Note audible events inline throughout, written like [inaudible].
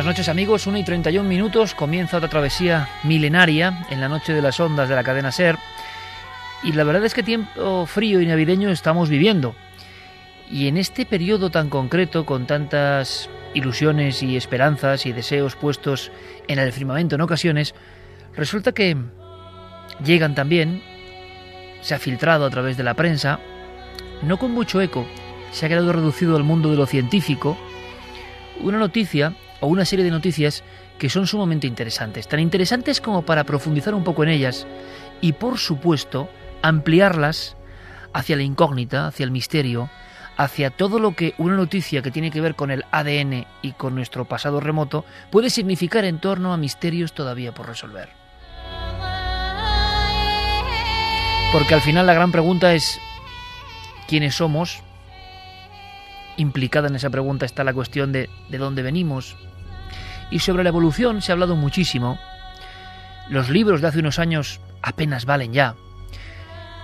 Buenas noches amigos, 1 y 31 minutos, comienza otra travesía milenaria en la noche de las ondas de la cadena Ser. Y la verdad es que tiempo frío y navideño estamos viviendo. Y en este periodo tan concreto con tantas ilusiones y esperanzas y deseos puestos en el firmamento en ocasiones, resulta que llegan también, se ha filtrado a través de la prensa, no con mucho eco, se ha quedado reducido al mundo de lo científico, una noticia o una serie de noticias que son sumamente interesantes, tan interesantes como para profundizar un poco en ellas y por supuesto ampliarlas hacia la incógnita, hacia el misterio, hacia todo lo que una noticia que tiene que ver con el ADN y con nuestro pasado remoto puede significar en torno a misterios todavía por resolver. Porque al final la gran pregunta es quiénes somos. Implicada en esa pregunta está la cuestión de de dónde venimos, y sobre la evolución se ha hablado muchísimo. Los libros de hace unos años apenas valen ya.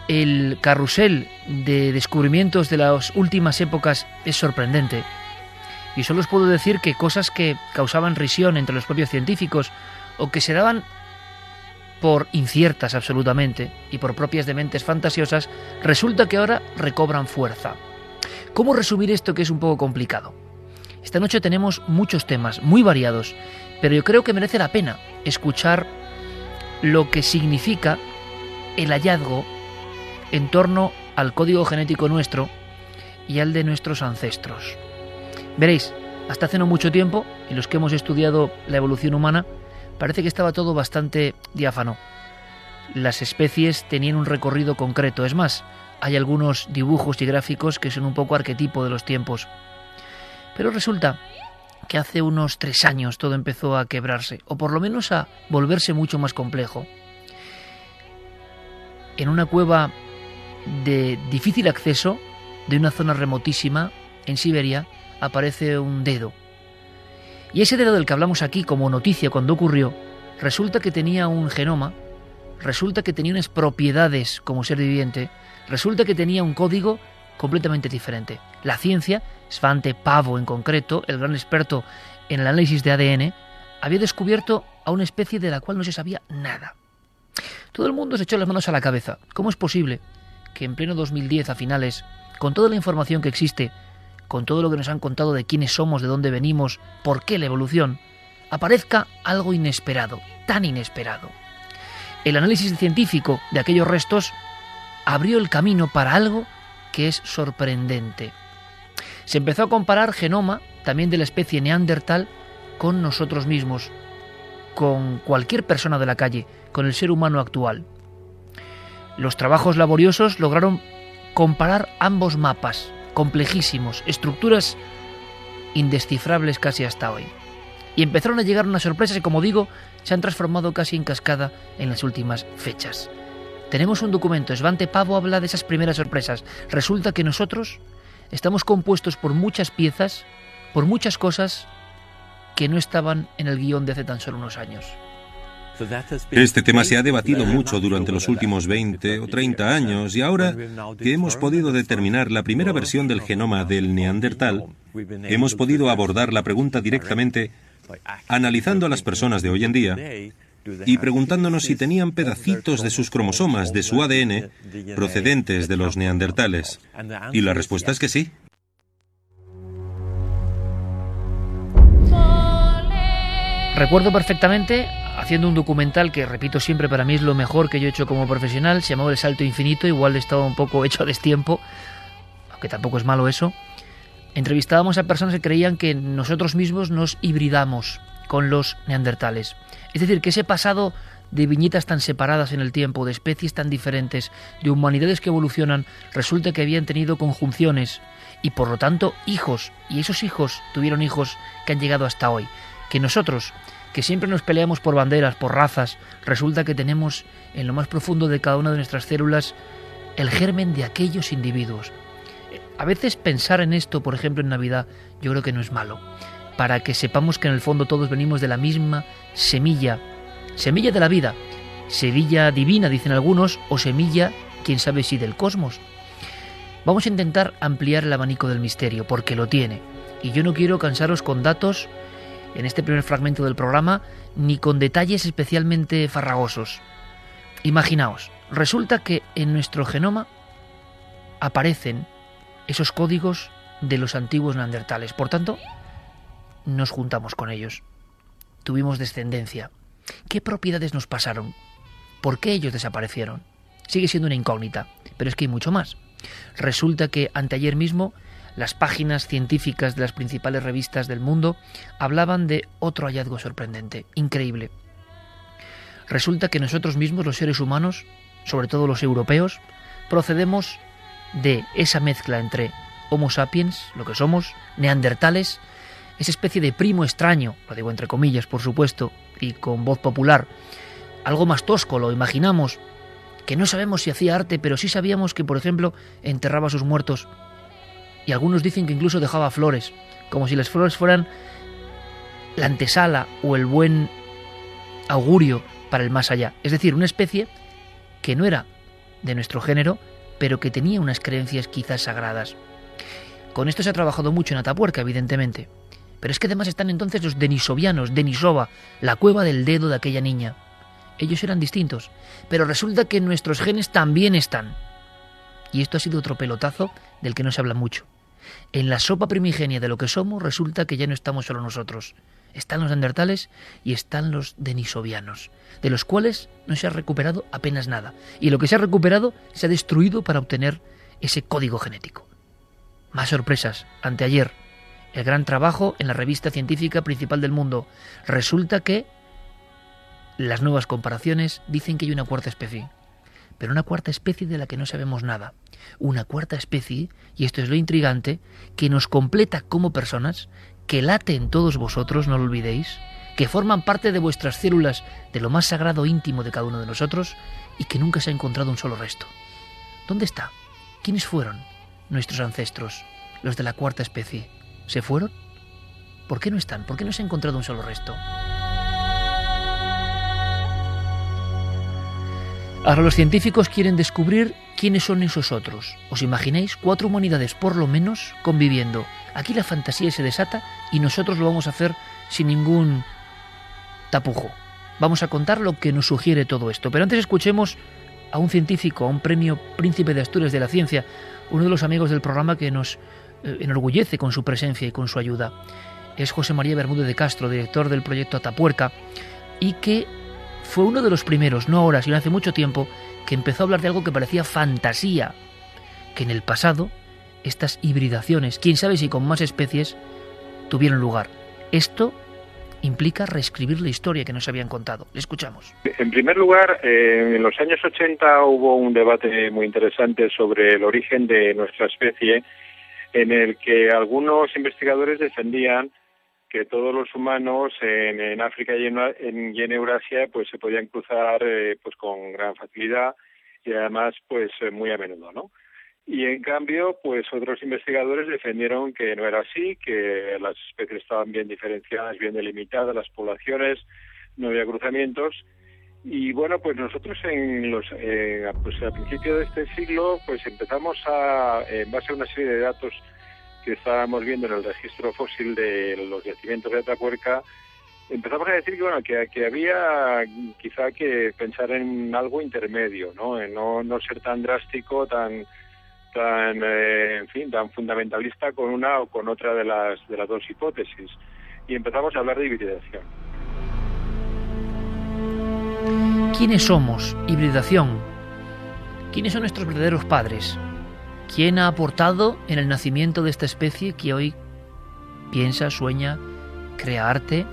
El carrusel de descubrimientos de las últimas épocas es sorprendente. Y solo os puedo decir que cosas que causaban risión entre los propios científicos o que se daban por inciertas absolutamente y por propias de mentes fantasiosas, resulta que ahora recobran fuerza. ¿Cómo resumir esto que es un poco complicado? Esta noche tenemos muchos temas muy variados, pero yo creo que merece la pena escuchar lo que significa el hallazgo en torno al código genético nuestro y al de nuestros ancestros. Veréis, hasta hace no mucho tiempo, y los que hemos estudiado la evolución humana, parece que estaba todo bastante diáfano. Las especies tenían un recorrido concreto, es más, hay algunos dibujos y gráficos que son un poco arquetipo de los tiempos. Pero resulta que hace unos tres años todo empezó a quebrarse, o por lo menos a volverse mucho más complejo. En una cueva de difícil acceso, de una zona remotísima, en Siberia, aparece un dedo. Y ese dedo del que hablamos aquí como noticia cuando ocurrió, resulta que tenía un genoma, resulta que tenía unas propiedades como ser viviente, resulta que tenía un código completamente diferente. La ciencia, Svante Pavo en concreto, el gran experto en el análisis de ADN, había descubierto a una especie de la cual no se sabía nada. Todo el mundo se echó las manos a la cabeza. ¿Cómo es posible que en pleno 2010 a finales, con toda la información que existe, con todo lo que nos han contado de quiénes somos, de dónde venimos, por qué la evolución, aparezca algo inesperado, tan inesperado? El análisis científico de aquellos restos abrió el camino para algo que es sorprendente. Se empezó a comparar genoma, también de la especie neandertal, con nosotros mismos, con cualquier persona de la calle, con el ser humano actual. Los trabajos laboriosos lograron comparar ambos mapas, complejísimos, estructuras indescifrables casi hasta hoy. Y empezaron a llegar unas sorpresas que, como digo, se han transformado casi en cascada en las últimas fechas. Tenemos un documento, Svante Pavo habla de esas primeras sorpresas. Resulta que nosotros estamos compuestos por muchas piezas por muchas cosas que no estaban en el guion de hace tan solo unos años. Este tema se ha debatido mucho durante los últimos 20 o 30 años y ahora que hemos podido determinar la primera versión del genoma del neandertal, hemos podido abordar la pregunta directamente analizando a las personas de hoy en día y preguntándonos si tenían pedacitos de sus cromosomas, de su ADN, procedentes de los neandertales. Y la respuesta es que sí. Recuerdo perfectamente haciendo un documental que, repito siempre, para mí es lo mejor que yo he hecho como profesional, se llamaba El Salto Infinito, igual estaba un poco [laughs] hecho a destiempo, aunque tampoco es malo eso. Entrevistábamos a personas que creían que nosotros mismos nos hibridamos con los neandertales. Es decir, que ese pasado de viñetas tan separadas en el tiempo, de especies tan diferentes, de humanidades que evolucionan, resulta que habían tenido conjunciones y por lo tanto hijos, y esos hijos tuvieron hijos que han llegado hasta hoy que nosotros, que siempre nos peleamos por banderas, por razas, resulta que tenemos en lo más profundo de cada una de nuestras células el germen de aquellos individuos. A veces pensar en esto, por ejemplo en Navidad, yo creo que no es malo, para que sepamos que en el fondo todos venimos de la misma semilla, semilla de la vida, semilla divina, dicen algunos, o semilla, quién sabe si del cosmos. Vamos a intentar ampliar el abanico del misterio, porque lo tiene. Y yo no quiero cansaros con datos en este primer fragmento del programa, ni con detalles especialmente farragosos. Imaginaos, resulta que en nuestro genoma aparecen esos códigos de los antiguos neandertales. Por tanto, nos juntamos con ellos. Tuvimos descendencia. ¿Qué propiedades nos pasaron? ¿Por qué ellos desaparecieron? Sigue siendo una incógnita, pero es que hay mucho más. Resulta que anteayer mismo las páginas científicas de las principales revistas del mundo hablaban de otro hallazgo sorprendente, increíble. Resulta que nosotros mismos, los seres humanos, sobre todo los europeos, procedemos de esa mezcla entre Homo sapiens, lo que somos, neandertales, esa especie de primo extraño, lo digo entre comillas, por supuesto, y con voz popular, algo más tosco, lo imaginamos, que no sabemos si hacía arte, pero sí sabíamos que, por ejemplo, enterraba a sus muertos y algunos dicen que incluso dejaba flores, como si las flores fueran la antesala o el buen augurio para el más allá. Es decir, una especie que no era de nuestro género, pero que tenía unas creencias quizás sagradas. Con esto se ha trabajado mucho en Atapuerca, evidentemente. Pero es que además están entonces los denisovianos, Denisova, la cueva del dedo de aquella niña. Ellos eran distintos, pero resulta que nuestros genes también están. Y esto ha sido otro pelotazo del que no se habla mucho. En la sopa primigenia de lo que somos resulta que ya no estamos solo nosotros. Están los neandertales y están los denisovianos, de los cuales no se ha recuperado apenas nada. Y lo que se ha recuperado se ha destruido para obtener ese código genético. Más sorpresas. Anteayer, el gran trabajo en la revista científica principal del mundo. Resulta que las nuevas comparaciones dicen que hay una cuarta especie pero una cuarta especie de la que no sabemos nada. Una cuarta especie, y esto es lo intrigante, que nos completa como personas, que late en todos vosotros, no lo olvidéis, que forman parte de vuestras células, de lo más sagrado íntimo de cada uno de nosotros, y que nunca se ha encontrado un solo resto. ¿Dónde está? ¿Quiénes fueron nuestros ancestros, los de la cuarta especie? ¿Se fueron? ¿Por qué no están? ¿Por qué no se ha encontrado un solo resto? Ahora los científicos quieren descubrir quiénes son esos otros. ¿Os imagináis? Cuatro humanidades por lo menos conviviendo. Aquí la fantasía se desata y nosotros lo vamos a hacer sin ningún tapujo. Vamos a contar lo que nos sugiere todo esto. Pero antes escuchemos a un científico, a un premio Príncipe de Asturias de la Ciencia, uno de los amigos del programa que nos enorgullece con su presencia y con su ayuda. Es José María Bermúdez de Castro, director del proyecto Atapuerca, y que fue uno de los primeros, no ahora, sino hace mucho tiempo, que empezó a hablar de algo que parecía fantasía, que en el pasado estas hibridaciones, quién sabe si con más especies, tuvieron lugar. Esto implica reescribir la historia que nos habían contado. Le escuchamos. En primer lugar, eh, en los años 80 hubo un debate muy interesante sobre el origen de nuestra especie, en el que algunos investigadores defendían que todos los humanos en, África y en, Eurasia pues se podían cruzar eh, pues con gran facilidad y además pues eh, muy a menudo, ¿no? Y en cambio, pues otros investigadores defendieron que no era así, que las especies estaban bien diferenciadas, bien delimitadas, las poblaciones, no había cruzamientos. Y bueno, pues nosotros en los, eh, pues a principios de este siglo, pues empezamos a, en base a una serie de datos que estábamos viendo en el registro fósil de los yacimientos de Atapuerca, empezamos a decir que bueno que, que, había quizá que pensar en algo intermedio, ¿no? En no, no ser tan drástico, tan tan eh, en fin tan fundamentalista con una o con otra de las de las dos hipótesis y empezamos a hablar de hibridación. ¿Quiénes somos? Hibridación. ¿Quiénes son nuestros verdaderos padres? ¿Quién ha aportado en el nacimiento de esta especie que hoy piensa, sueña, crea arte,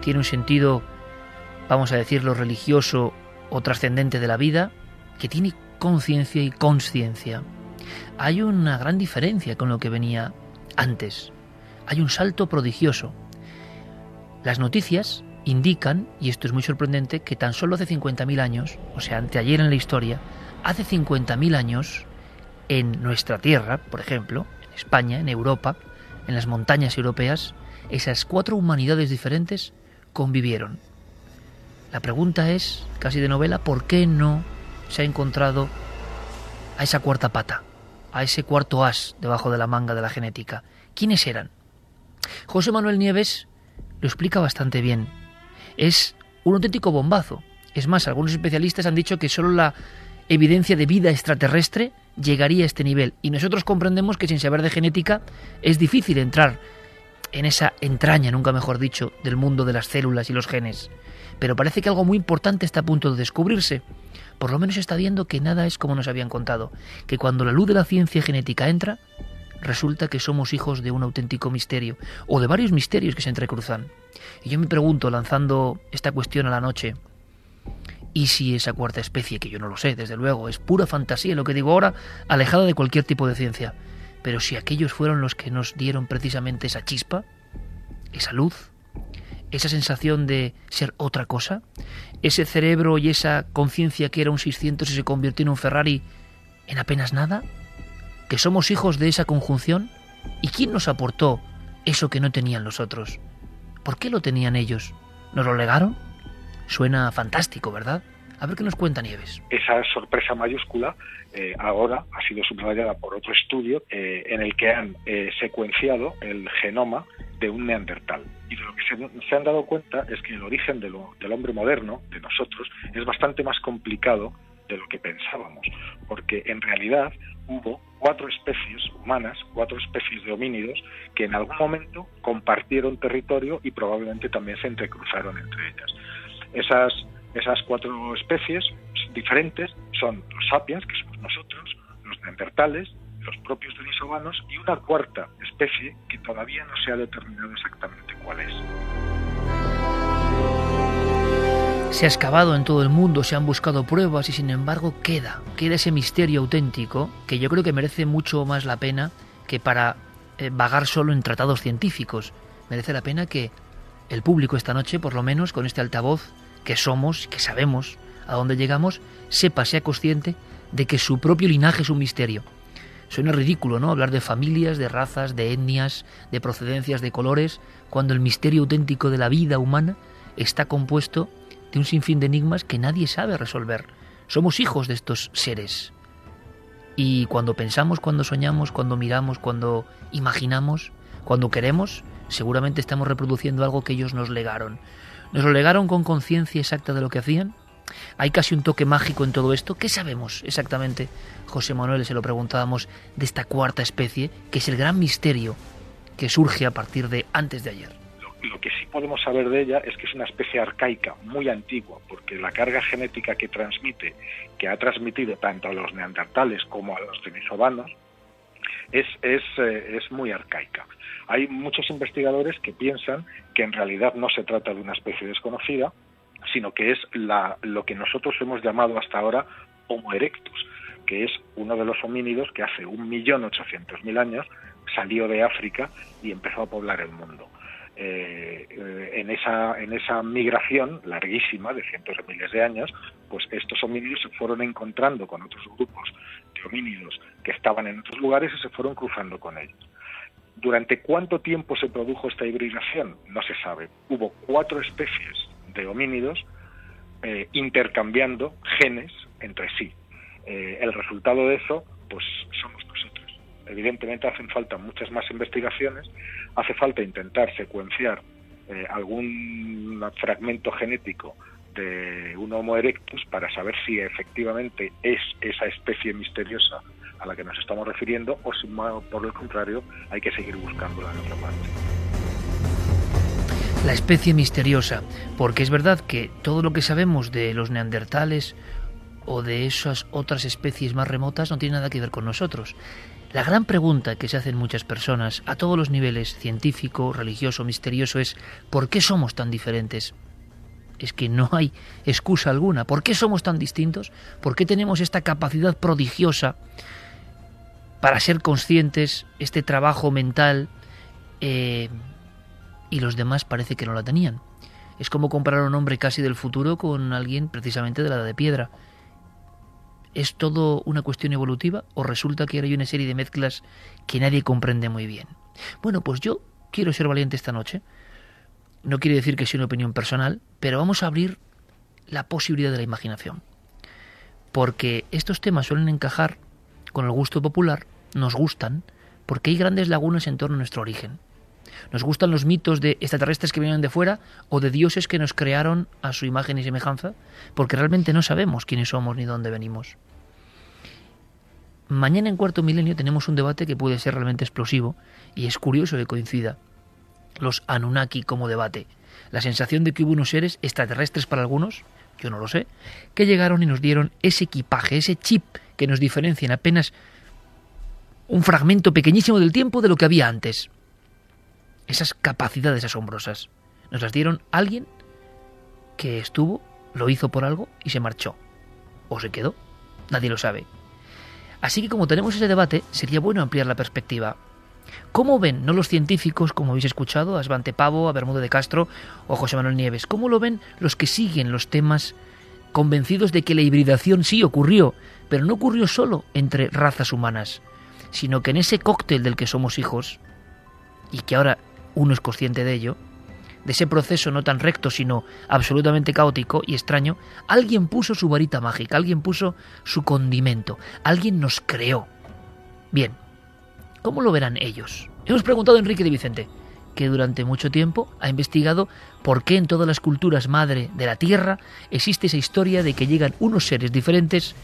tiene un sentido, vamos a decirlo, religioso o trascendente de la vida, que tiene conciencia y conciencia? Hay una gran diferencia con lo que venía antes. Hay un salto prodigioso. Las noticias indican, y esto es muy sorprendente, que tan solo hace 50.000 años, o sea, anteayer en la historia, hace 50.000 años, en nuestra tierra, por ejemplo, en España, en Europa, en las montañas europeas, esas cuatro humanidades diferentes convivieron. La pregunta es, casi de novela, ¿por qué no se ha encontrado a esa cuarta pata, a ese cuarto as debajo de la manga de la genética? ¿Quiénes eran? José Manuel Nieves lo explica bastante bien. Es un auténtico bombazo. Es más, algunos especialistas han dicho que solo la evidencia de vida extraterrestre llegaría a este nivel. Y nosotros comprendemos que sin saber de genética es difícil entrar en esa entraña, nunca mejor dicho, del mundo de las células y los genes. Pero parece que algo muy importante está a punto de descubrirse. Por lo menos está viendo que nada es como nos habían contado, que cuando la luz de la ciencia genética entra, resulta que somos hijos de un auténtico misterio, o de varios misterios que se entrecruzan. Y yo me pregunto, lanzando esta cuestión a la noche, ¿Y si esa cuarta especie, que yo no lo sé, desde luego, es pura fantasía lo que digo ahora, alejada de cualquier tipo de ciencia? Pero si aquellos fueron los que nos dieron precisamente esa chispa, esa luz, esa sensación de ser otra cosa, ese cerebro y esa conciencia que era un 600 y se convirtió en un Ferrari en apenas nada, que somos hijos de esa conjunción, ¿y quién nos aportó eso que no tenían los otros? ¿Por qué lo tenían ellos? ¿Nos lo legaron? Suena fantástico, ¿verdad? A ver qué nos cuenta Nieves. Esa sorpresa mayúscula eh, ahora ha sido subrayada por otro estudio eh, en el que han eh, secuenciado el genoma de un neandertal. Y de lo que se, han dado cuenta es que el origen del hombre moderno, de nosotros, es bastante más complicado de lo que pensábamos, porque en realidad hubo cuatro especies humanas, cuatro especies de homínidos, que en algún momento compartieron territorio y probablemente también se entrecruzaron entre ellas. Esas, esas cuatro especies diferentes son los sapiens, que somos nosotros, los neandertales, los propios denisovanos y una cuarta especie que todavía no se ha determinado exactamente cuál es. Se ha excavado en todo el mundo, se han buscado pruebas y sin embargo queda, queda ese misterio auténtico que yo creo que merece mucho más la pena que para eh, vagar solo en tratados científicos. Merece la pena que el público esta noche, por lo menos con este altavoz, que somos, que sabemos a dónde llegamos, sepa, sea consciente de que su propio linaje es un misterio. Suena ridículo, ¿no? Hablar de familias, de razas, de etnias, de procedencias, de colores, cuando el misterio auténtico de la vida humana está compuesto de un sinfín de enigmas que nadie sabe resolver. Somos hijos de estos seres. Y cuando pensamos, cuando soñamos, cuando miramos, cuando imaginamos, cuando queremos, seguramente estamos reproduciendo algo que ellos nos legaron. ¿Nos lo legaron con conciencia exacta de lo que hacían? ¿Hay casi un toque mágico en todo esto? ¿Qué sabemos exactamente? José Manuel se lo preguntábamos de esta cuarta especie, que es el gran misterio que surge a partir de antes de ayer. Lo, que sí podemos saber de ella es que es una especie arcaica, muy antigua, porque la carga genética que transmite, que ha transmitido tanto a los neandertales como a los denisovanos, es, es, eh, es muy arcaica. Hay muchos investigadores que piensan que en realidad no se trata de una especie desconocida, sino que es la, lo que nosotros hemos llamado hasta ahora Homo erectus, que es uno de los homínidos que hace un millón ochocientos mil años salió de África y empezó a poblar el mundo. Eh, en, esa, en esa migración larguísima de cientos de miles de años, pues estos homínidos se fueron encontrando con otros grupos de homínidos que estaban en otros lugares y se fueron cruzando con ellos. ¿Durante cuánto tiempo se produjo esta hibridación? No se sabe. Hubo cuatro especies de homínidos eh, intercambiando genes entre sí. Eh, el resultado de eso, pues somos. Evidentemente hacen falta muchas más investigaciones, hace falta intentar secuenciar eh, algún fragmento genético de un Homo erectus para saber si efectivamente es esa especie misteriosa a la que nos estamos refiriendo o si por el contrario hay que seguir buscándola en otra parte. La especie misteriosa, porque es verdad que todo lo que sabemos de los neandertales o de esas otras especies más remotas no tiene nada que ver con nosotros. La gran pregunta que se hacen muchas personas a todos los niveles, científico, religioso, misterioso, es ¿por qué somos tan diferentes? Es que no hay excusa alguna. ¿Por qué somos tan distintos? ¿Por qué tenemos esta capacidad prodigiosa para ser conscientes, este trabajo mental, eh, y los demás parece que no la tenían? Es como comparar a un hombre casi del futuro con alguien precisamente de la edad de piedra. ¿Es todo una cuestión evolutiva o resulta que hay una serie de mezclas que nadie comprende muy bien? Bueno, pues yo quiero ser valiente esta noche. No quiere decir que sea una opinión personal, pero vamos a abrir la posibilidad de la imaginación. Porque estos temas suelen encajar con el gusto popular, nos gustan, porque hay grandes lagunas en torno a nuestro origen. Nos gustan los mitos de extraterrestres que vienen de fuera o de dioses que nos crearon a su imagen y semejanza, porque realmente no sabemos quiénes somos ni dónde venimos. Mañana en cuarto milenio tenemos un debate que puede ser realmente explosivo y es curioso que coincida los Anunnaki como debate. La sensación de que hubo unos seres extraterrestres para algunos, yo no lo sé, que llegaron y nos dieron ese equipaje, ese chip que nos diferencia en apenas un fragmento pequeñísimo del tiempo de lo que había antes esas capacidades asombrosas. Nos las dieron alguien que estuvo, lo hizo por algo y se marchó. O se quedó. Nadie lo sabe. Así que como tenemos ese debate, sería bueno ampliar la perspectiva. ¿Cómo ven, no los científicos, como habéis escuchado, a Svante Pavo, a Bermudo de Castro o a José Manuel Nieves, cómo lo ven los que siguen los temas convencidos de que la hibridación sí ocurrió, pero no ocurrió solo entre razas humanas, sino que en ese cóctel del que somos hijos, y que ahora uno es consciente de ello, de ese proceso no tan recto, sino absolutamente caótico y extraño, alguien puso su varita mágica, alguien puso su condimento, alguien nos creó. Bien, ¿cómo lo verán ellos? Hemos preguntado a Enrique de Vicente, que durante mucho tiempo ha investigado por qué en todas las culturas madre de la Tierra existe esa historia de que llegan unos seres diferentes,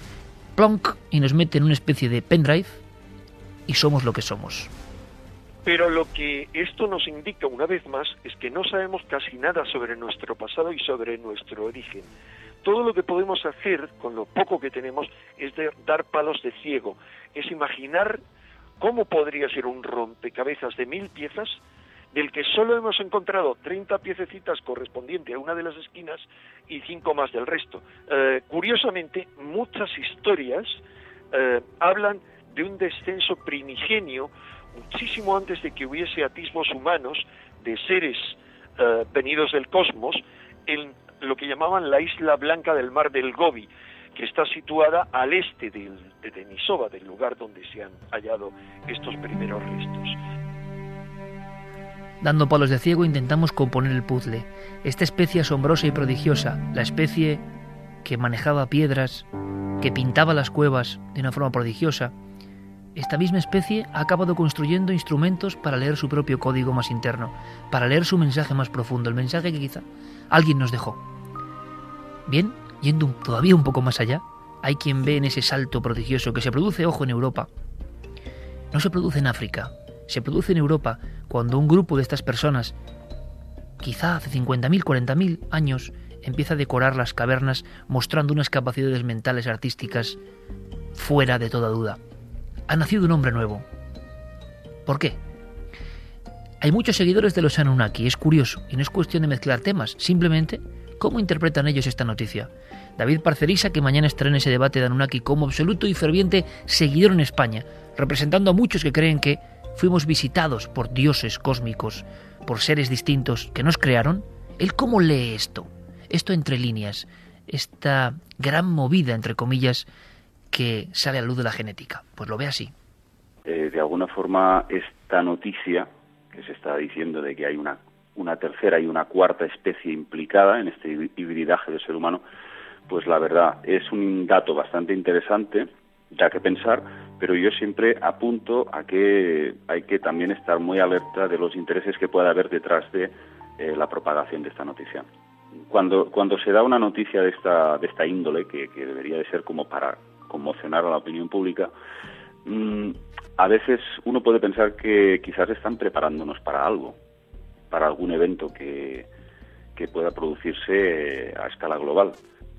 plonk, y nos meten en una especie de pendrive, y somos lo que somos. Pero lo que esto nos indica una vez más es que no sabemos casi nada sobre nuestro pasado y sobre nuestro origen. Todo lo que podemos hacer con lo poco que tenemos es dar palos de ciego, es imaginar cómo podría ser un rompecabezas de mil piezas del que solo hemos encontrado 30 piececitas correspondientes a una de las esquinas y cinco más del resto. Eh, curiosamente, muchas historias eh, hablan de un descenso primigenio muchísimo antes de que hubiese atismos humanos de seres eh, venidos del cosmos en lo que llamaban la isla blanca del mar del Gobi, que está situada al este del, de Denisova, del lugar donde se han hallado estos primeros restos. Dando palos de ciego intentamos componer el puzzle. Esta especie asombrosa y prodigiosa, la especie que manejaba piedras, que pintaba las cuevas de una forma prodigiosa, esta misma especie ha acabado construyendo instrumentos para leer su propio código más interno, para leer su mensaje más profundo, el mensaje que quizá alguien nos dejó. Bien, yendo todavía un poco más allá, hay quien ve en ese salto prodigioso que se produce, ojo, en Europa. No se produce en África, se produce en Europa cuando un grupo de estas personas, quizá hace 50.000, 40.000 años, empieza a decorar las cavernas mostrando unas capacidades mentales artísticas fuera de toda duda ha nacido un hombre nuevo. ¿Por qué? Hay muchos seguidores de los Anunnaki, es curioso, y no es cuestión de mezclar temas, simplemente cómo interpretan ellos esta noticia. David Parcerisa, que mañana estará en ese debate de Anunnaki como absoluto y ferviente seguidor en España, representando a muchos que creen que fuimos visitados por dioses cósmicos, por seres distintos que nos crearon, ¿él cómo lee esto? Esto entre líneas, esta gran movida, entre comillas, que sale a la luz de la genética. Pues lo ve así. Eh, de alguna forma, esta noticia que se está diciendo de que hay una, una tercera y una cuarta especie implicada en este hibridaje del ser humano, pues la verdad es un dato bastante interesante, ya que pensar, pero yo siempre apunto a que hay que también estar muy alerta de los intereses que pueda haber detrás de eh, la propagación de esta noticia. Cuando, cuando se da una noticia de esta, de esta índole, que, debería de ser como para conmocionar a la opinión pública, mm, a veces uno puede pensar que quizás están preparándonos para algo, para algún evento que, que pueda producirse a escala global.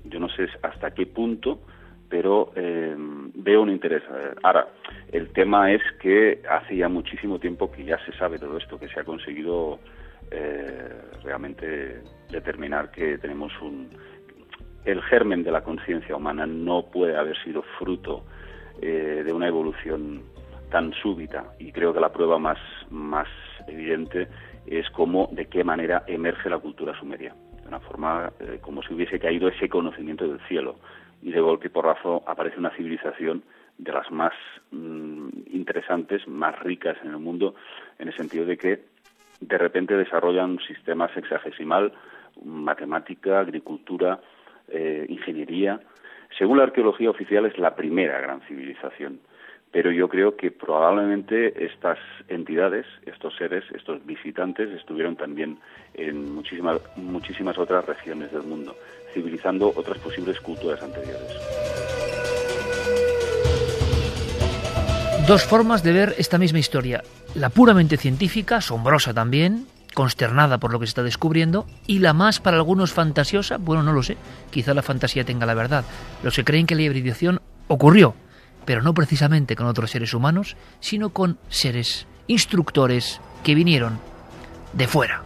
Yo no sé hasta qué punto pero eh, veo un interés. Ahora, el tema es que hace ya muchísimo tiempo que ya se sabe todo esto, que se ha conseguido eh, realmente determinar que tenemos un... El germen de la conciencia humana no puede haber sido fruto eh, de una evolución tan súbita y creo que la prueba más, más evidente es cómo, de qué manera emerge la cultura sumeria. De una forma como si hubiese caído ese conocimiento del cielo y de golpe y porrazo aparece una civilización de las más mm, interesantes, más ricas en el mundo, en el sentido de que de repente desarrollan un sistema sexagesimal, matemática, agricultura, eh, ingeniería. Según la arqueología oficial es la primera gran civilización, pero yo creo que probablemente estas entidades, estos seres, estos visitantes estuvieron también en muchísimas, muchísimas otras regiones del mundo civilizando otras posibles culturas anteriores. Dos formas de ver esta misma historia. La puramente científica, asombrosa también, consternada por lo que se está descubriendo, y la más para algunos fantasiosa, bueno, no lo sé, quizá la fantasía tenga la verdad. Los que creen que la hibridación ocurrió, pero no precisamente con otros seres humanos, sino con seres instructores que vinieron de fuera.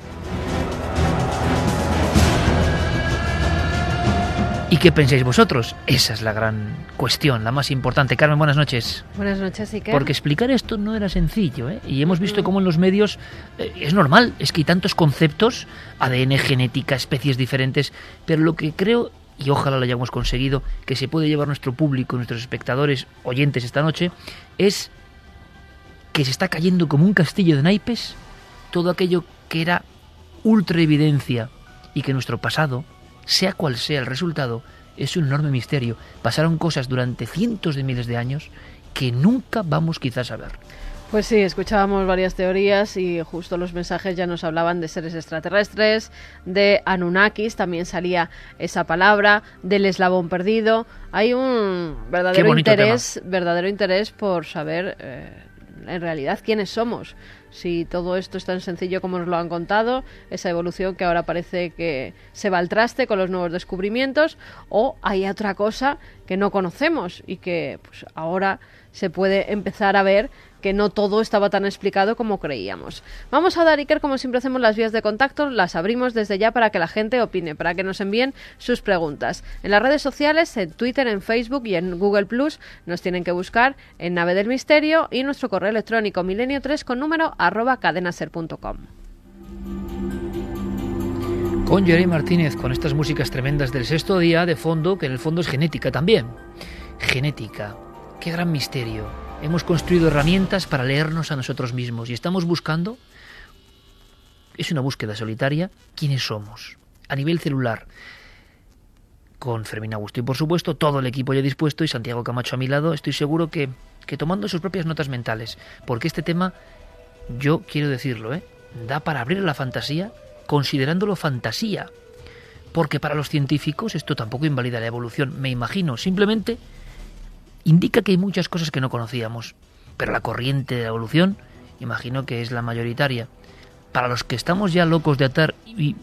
¿Y qué pensáis vosotros? Esa es la gran cuestión, la más importante. Carmen, buenas noches. Buenas noches, Iker. Porque explicar esto no era sencillo, ¿eh? Y hemos visto cómo en los medios eh, es normal, es que hay tantos conceptos, ADN, genética, especies diferentes, pero lo que creo, y ojalá lo hayamos conseguido, que se puede llevar nuestro público, nuestros espectadores, oyentes esta noche, es que se está cayendo como un castillo de naipes todo aquello que era ultra evidencia y que nuestro pasado, sea cual sea el resultado, es un enorme misterio. Pasaron cosas durante cientos de miles de años que nunca vamos quizás a ver. Pues sí, escuchábamos varias teorías y justo los mensajes ya nos hablaban de seres extraterrestres, de Anunnakis, también salía esa palabra, del eslabón perdido. Hay un verdadero interés, verdadero interés por saber eh, en realidad quiénes somos si todo esto es tan sencillo como nos lo han contado, esa evolución que ahora parece que se va al traste con los nuevos descubrimientos, o hay otra cosa que no conocemos y que pues, ahora se puede empezar a ver que no todo estaba tan explicado como creíamos. Vamos a dar, Iker, como siempre hacemos las vías de contacto, las abrimos desde ya para que la gente opine, para que nos envíen sus preguntas. En las redes sociales, en Twitter, en Facebook y en Google Plus, nos tienen que buscar en Nave del Misterio y nuestro correo electrónico milenio3 con número arroba cadenaser.com. Con Jerry Martínez, con estas músicas tremendas del sexto día de fondo, que en el fondo es genética también. Genética, qué gran misterio hemos construido herramientas para leernos a nosotros mismos y estamos buscando, es una búsqueda solitaria, quiénes somos, a nivel celular. Con Fermín Augusto y por supuesto todo el equipo ya dispuesto y Santiago Camacho a mi lado, estoy seguro que, que tomando sus propias notas mentales, porque este tema, yo quiero decirlo, ¿eh? da para abrir la fantasía considerándolo fantasía. Porque para los científicos esto tampoco invalida la evolución, me imagino, simplemente indica que hay muchas cosas que no conocíamos, pero la corriente de la evolución imagino que es la mayoritaria. Para los que estamos ya locos de atar y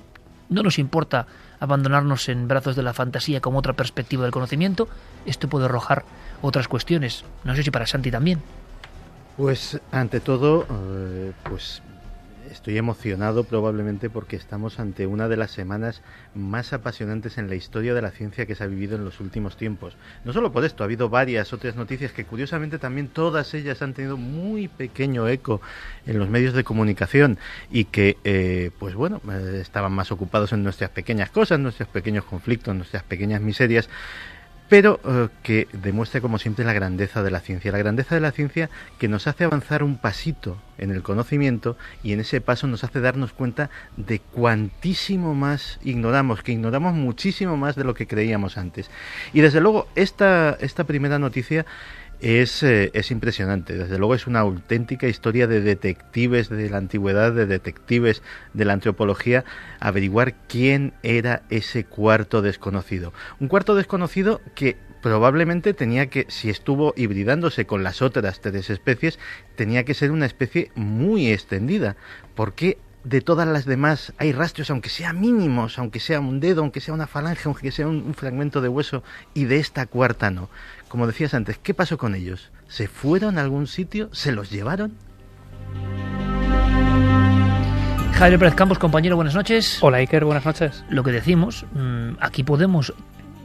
no nos importa abandonarnos en brazos de la fantasía como otra perspectiva del conocimiento, esto puede arrojar otras cuestiones. No sé si para Santi también. Pues ante todo, eh, pues Estoy emocionado probablemente porque estamos ante una de las semanas más apasionantes en la historia de la ciencia que se ha vivido en los últimos tiempos. No solo por esto, ha habido varias otras noticias que curiosamente también todas ellas han tenido muy pequeño eco en los medios de comunicación y que, eh, pues bueno, eh, estaban más ocupados en nuestras pequeñas cosas, nuestros pequeños conflictos, nuestras pequeñas miserias pero eh, que demuestra como siempre la grandeza de la ciencia, la grandeza de la ciencia que nos hace avanzar un pasito en el conocimiento y en ese paso nos hace darnos cuenta de cuantísimo más ignoramos, que ignoramos muchísimo más de lo que creíamos antes. Y desde luego esta, esta primera noticia es, eh, es, impresionante. Desde luego es una auténtica historia de detectives de la antigüedad, de detectives de la antropología, averiguar quién era ese cuarto desconocido. Un cuarto desconocido que probablemente tenía que, si estuvo hibridándose con las otras tres especies, tenía que ser una especie muy extendida. porque de todas las demás hay rastros, aunque sean mínimos, aunque sea un dedo, aunque sea una falange, aunque sea un, fragmento de hueso, y de esta cuarta no? Como decías antes, ¿qué pasó con ellos? ¿Se fueron a algún sitio? ¿Se los llevaron? Javier Pérez Campos, compañero, buenas noches. Hola Iker, buenas noches. Lo que decimos, mm, aquí podemos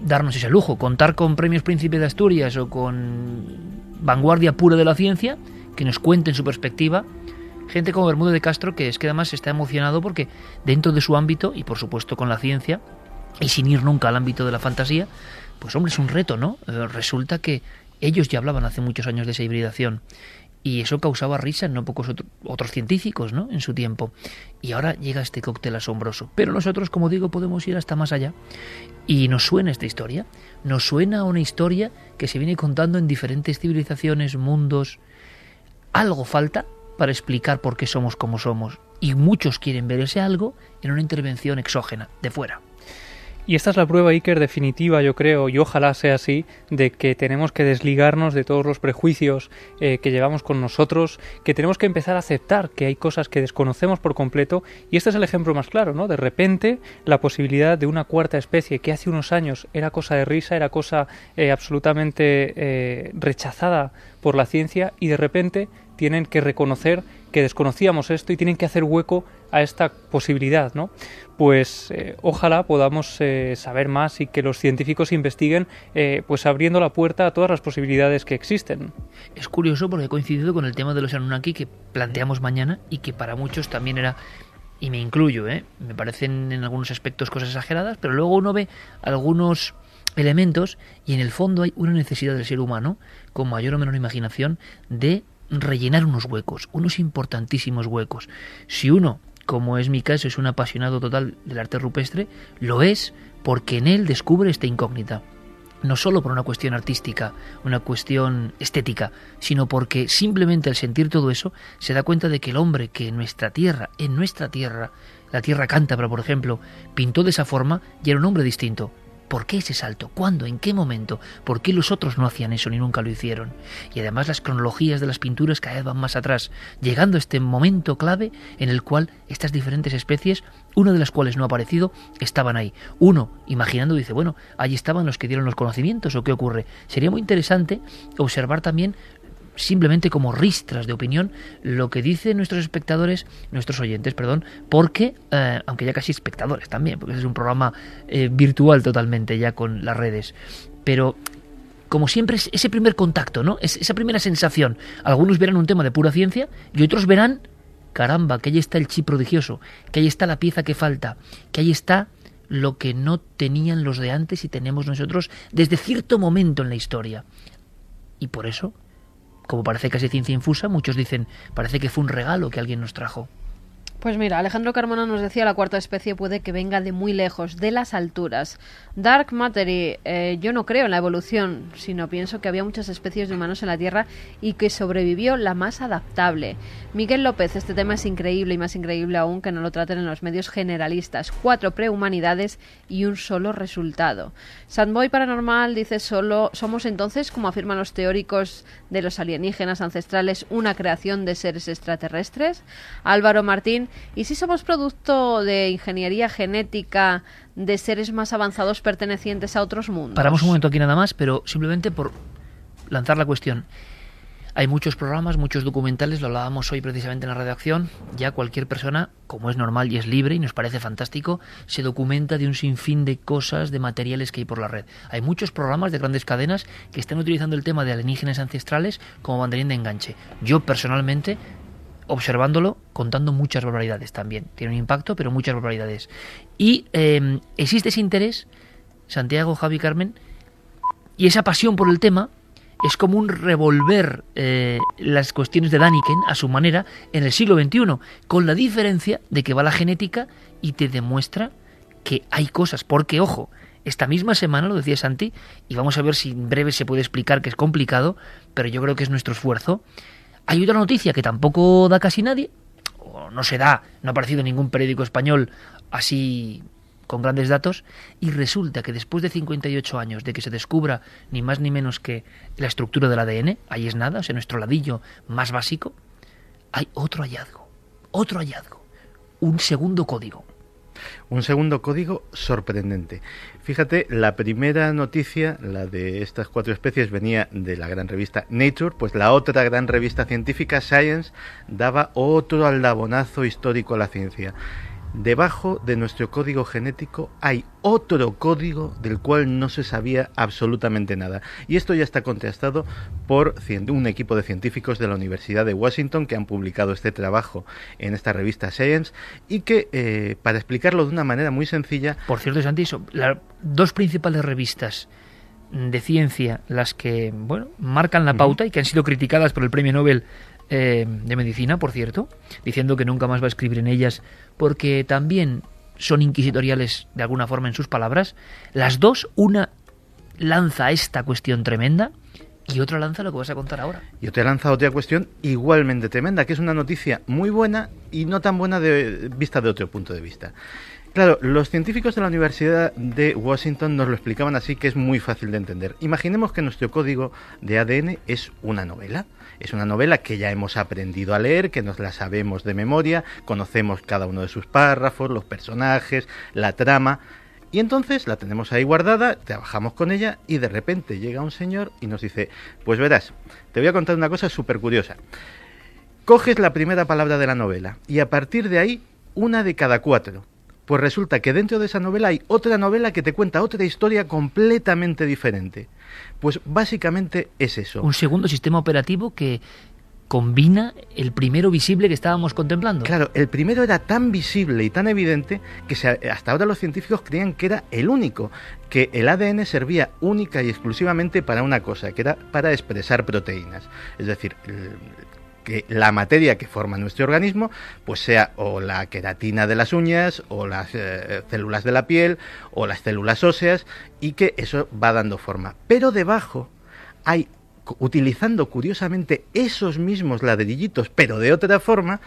darnos ese lujo, contar con premios Príncipe de Asturias o con vanguardia pura de la ciencia, que nos cuenten su perspectiva. Gente como Bermudo de Castro, que es que además está emocionado porque dentro de su ámbito, y por supuesto con la ciencia, y sin ir nunca al ámbito de la fantasía, pues hombre, es un reto, ¿no? Eh, resulta que ellos ya hablaban hace muchos años de esa hibridación y eso causaba risa en no pocos otros científicos, ¿no? En su tiempo. Y ahora llega este cóctel asombroso. Pero nosotros, como digo, podemos ir hasta más allá. Y nos suena esta historia. Nos suena a una historia que se viene contando en diferentes civilizaciones, mundos. Algo falta para explicar por qué somos como somos. Y muchos quieren ver ese algo en una intervención exógena, de fuera. Y esta es la prueba, Iker, definitiva, yo creo, y ojalá sea así, de que tenemos que desligarnos de todos los prejuicios eh, que llevamos con nosotros, que tenemos que empezar a aceptar que hay cosas que desconocemos por completo, y este es el ejemplo más claro, ¿no? De repente, la posibilidad de una cuarta especie que hace unos años era cosa de risa, era cosa eh, absolutamente eh, rechazada por la ciencia, y de repente tienen que reconocer que desconocíamos esto y tienen que hacer hueco a esta posibilidad, ¿no? Pues eh, ojalá podamos eh, saber más y que los científicos investiguen, eh, pues abriendo la puerta a todas las posibilidades que existen. Es curioso porque he coincidido con el tema de los Anunnaki que planteamos mañana y que para muchos también era y me incluyo, me parecen en algunos aspectos cosas exageradas, pero luego uno ve algunos elementos y en el fondo hay una necesidad del ser humano, con mayor o menor imaginación, de rellenar unos huecos, unos importantísimos huecos. Si uno, como es mi caso, es un apasionado total del arte rupestre, lo es porque en él descubre esta incógnita. No solo por una cuestión artística, una cuestión estética, sino porque simplemente al sentir todo eso se da cuenta de que el hombre que en nuestra tierra, en nuestra tierra, la tierra cántabra, por ejemplo, pintó de esa forma y era un hombre distinto, ¿Por qué ese salto? ¿Cuándo? ¿En qué momento? ¿Por qué los otros no hacían eso ni nunca lo hicieron? Y además las cronologías de las pinturas cada van más atrás, llegando a este momento clave en el cual estas diferentes especies, una de las cuales no ha aparecido, estaban ahí. Uno, imaginando, dice, bueno, allí estaban los que dieron los conocimientos, ¿o qué ocurre? Sería muy interesante observar también simplemente como ristras de opinión lo que dicen nuestros espectadores, nuestros oyentes, perdón, porque, eh, aunque ya casi espectadores también, porque es un programa eh, virtual totalmente ya con las redes, pero como siempre es ese primer contacto, ¿no? Es esa primera sensación. Algunos verán un tema de pura ciencia y otros verán, caramba, que ahí está el chip prodigioso, que ahí está la pieza que falta, que ahí está lo que no tenían los de antes y tenemos nosotros desde cierto momento en la historia. Y por eso como parece casi ciencia infusa, muchos dicen, parece que fue un regalo que alguien nos trajo. Pues mira, Alejandro Carmona nos decía la cuarta especie puede que venga de muy lejos, de las alturas. Dark Matery, eh, yo no creo en la evolución, sino pienso que había muchas especies de humanos en la Tierra y que sobrevivió la más adaptable. Miguel López, este tema es increíble y más increíble aún que no lo traten en los medios generalistas. Cuatro prehumanidades y un solo resultado. Sandboy Paranormal dice solo, somos entonces, como afirman los teóricos de los alienígenas ancestrales, una creación de seres extraterrestres. Álvaro Martín, ¿Y si somos producto de ingeniería genética de seres más avanzados pertenecientes a otros mundos? Paramos un momento aquí nada más, pero simplemente por lanzar la cuestión. Hay muchos programas, muchos documentales, lo hablábamos hoy precisamente en la redacción, ya cualquier persona, como es normal y es libre y nos parece fantástico, se documenta de un sinfín de cosas, de materiales que hay por la red. Hay muchos programas de grandes cadenas que están utilizando el tema de alienígenas ancestrales como banderín de enganche. Yo personalmente observándolo, contando muchas barbaridades también. Tiene un impacto, pero muchas barbaridades. Y em, existe ese interés, Santiago, Javi, Carmen, y esa pasión por el tema es como un revolver eh, las cuestiones de Daniken a su manera en el siglo XXI, con la diferencia de que va la genética y te demuestra que hay cosas, porque ojo, esta misma semana, lo decía Santi, y vamos a ver si en breve se puede explicar que es complicado, pero yo creo que es nuestro esfuerzo. Hay otra noticia que tampoco da casi nadie, o no se da, no ha aparecido en ningún periódico español así con grandes datos y resulta que después de 58 años de que se descubra ni más ni menos que la estructura del ADN, ahí es nada, o sea, nuestro ladillo más básico, hay otro hallazgo, otro hallazgo, un segundo código. Un segundo código sorprendente. Fíjate, la primera noticia, la de estas cuatro especies, venía de la gran revista Nature, pues la otra gran revista científica, Science, daba otro aldabonazo histórico a la ciencia debajo de nuestro código genético hay otro código del cual no se sabía absolutamente nada. Y esto ya está contrastado por un equipo de científicos de la Universidad de Washington que han publicado este trabajo en esta revista Science y que, eh, para explicarlo de una manera muy sencilla... Por cierto, Santi, las dos principales revistas de ciencia, las que bueno, marcan la pauta y que han sido criticadas por el Premio Nobel eh, de medicina, por cierto, diciendo que nunca más va a escribir en ellas porque también son inquisitoriales de alguna forma en sus palabras. Las dos, una lanza esta cuestión tremenda y otra lanza lo que vas a contar ahora. Y otra lanza otra cuestión igualmente tremenda, que es una noticia muy buena y no tan buena de vista de otro punto de vista. Claro, los científicos de la Universidad de Washington nos lo explicaban así que es muy fácil de entender. Imaginemos que nuestro código de ADN es una novela. Es una novela que ya hemos aprendido a leer, que nos la sabemos de memoria, conocemos cada uno de sus párrafos, los personajes, la trama. Y entonces la tenemos ahí guardada, trabajamos con ella y de repente llega un señor y nos dice, pues verás, te voy a contar una cosa súper curiosa. Coges la primera palabra de la novela y a partir de ahí una de cada cuatro pues resulta que dentro de esa novela hay otra novela que te cuenta otra historia completamente diferente. Pues básicamente es eso. Un segundo sistema operativo que combina el primero visible que estábamos contemplando. Claro, el primero era tan visible y tan evidente que hasta ahora los científicos creían que era el único, que el ADN servía única y exclusivamente para una cosa, que era para expresar proteínas. Es decir, que la materia que forma nuestro organismo pues sea o la queratina de las uñas o las eh, células de la piel o las células óseas y que eso va dando forma. Pero debajo hay utilizando curiosamente esos mismos ladrillitos, pero de otra forma,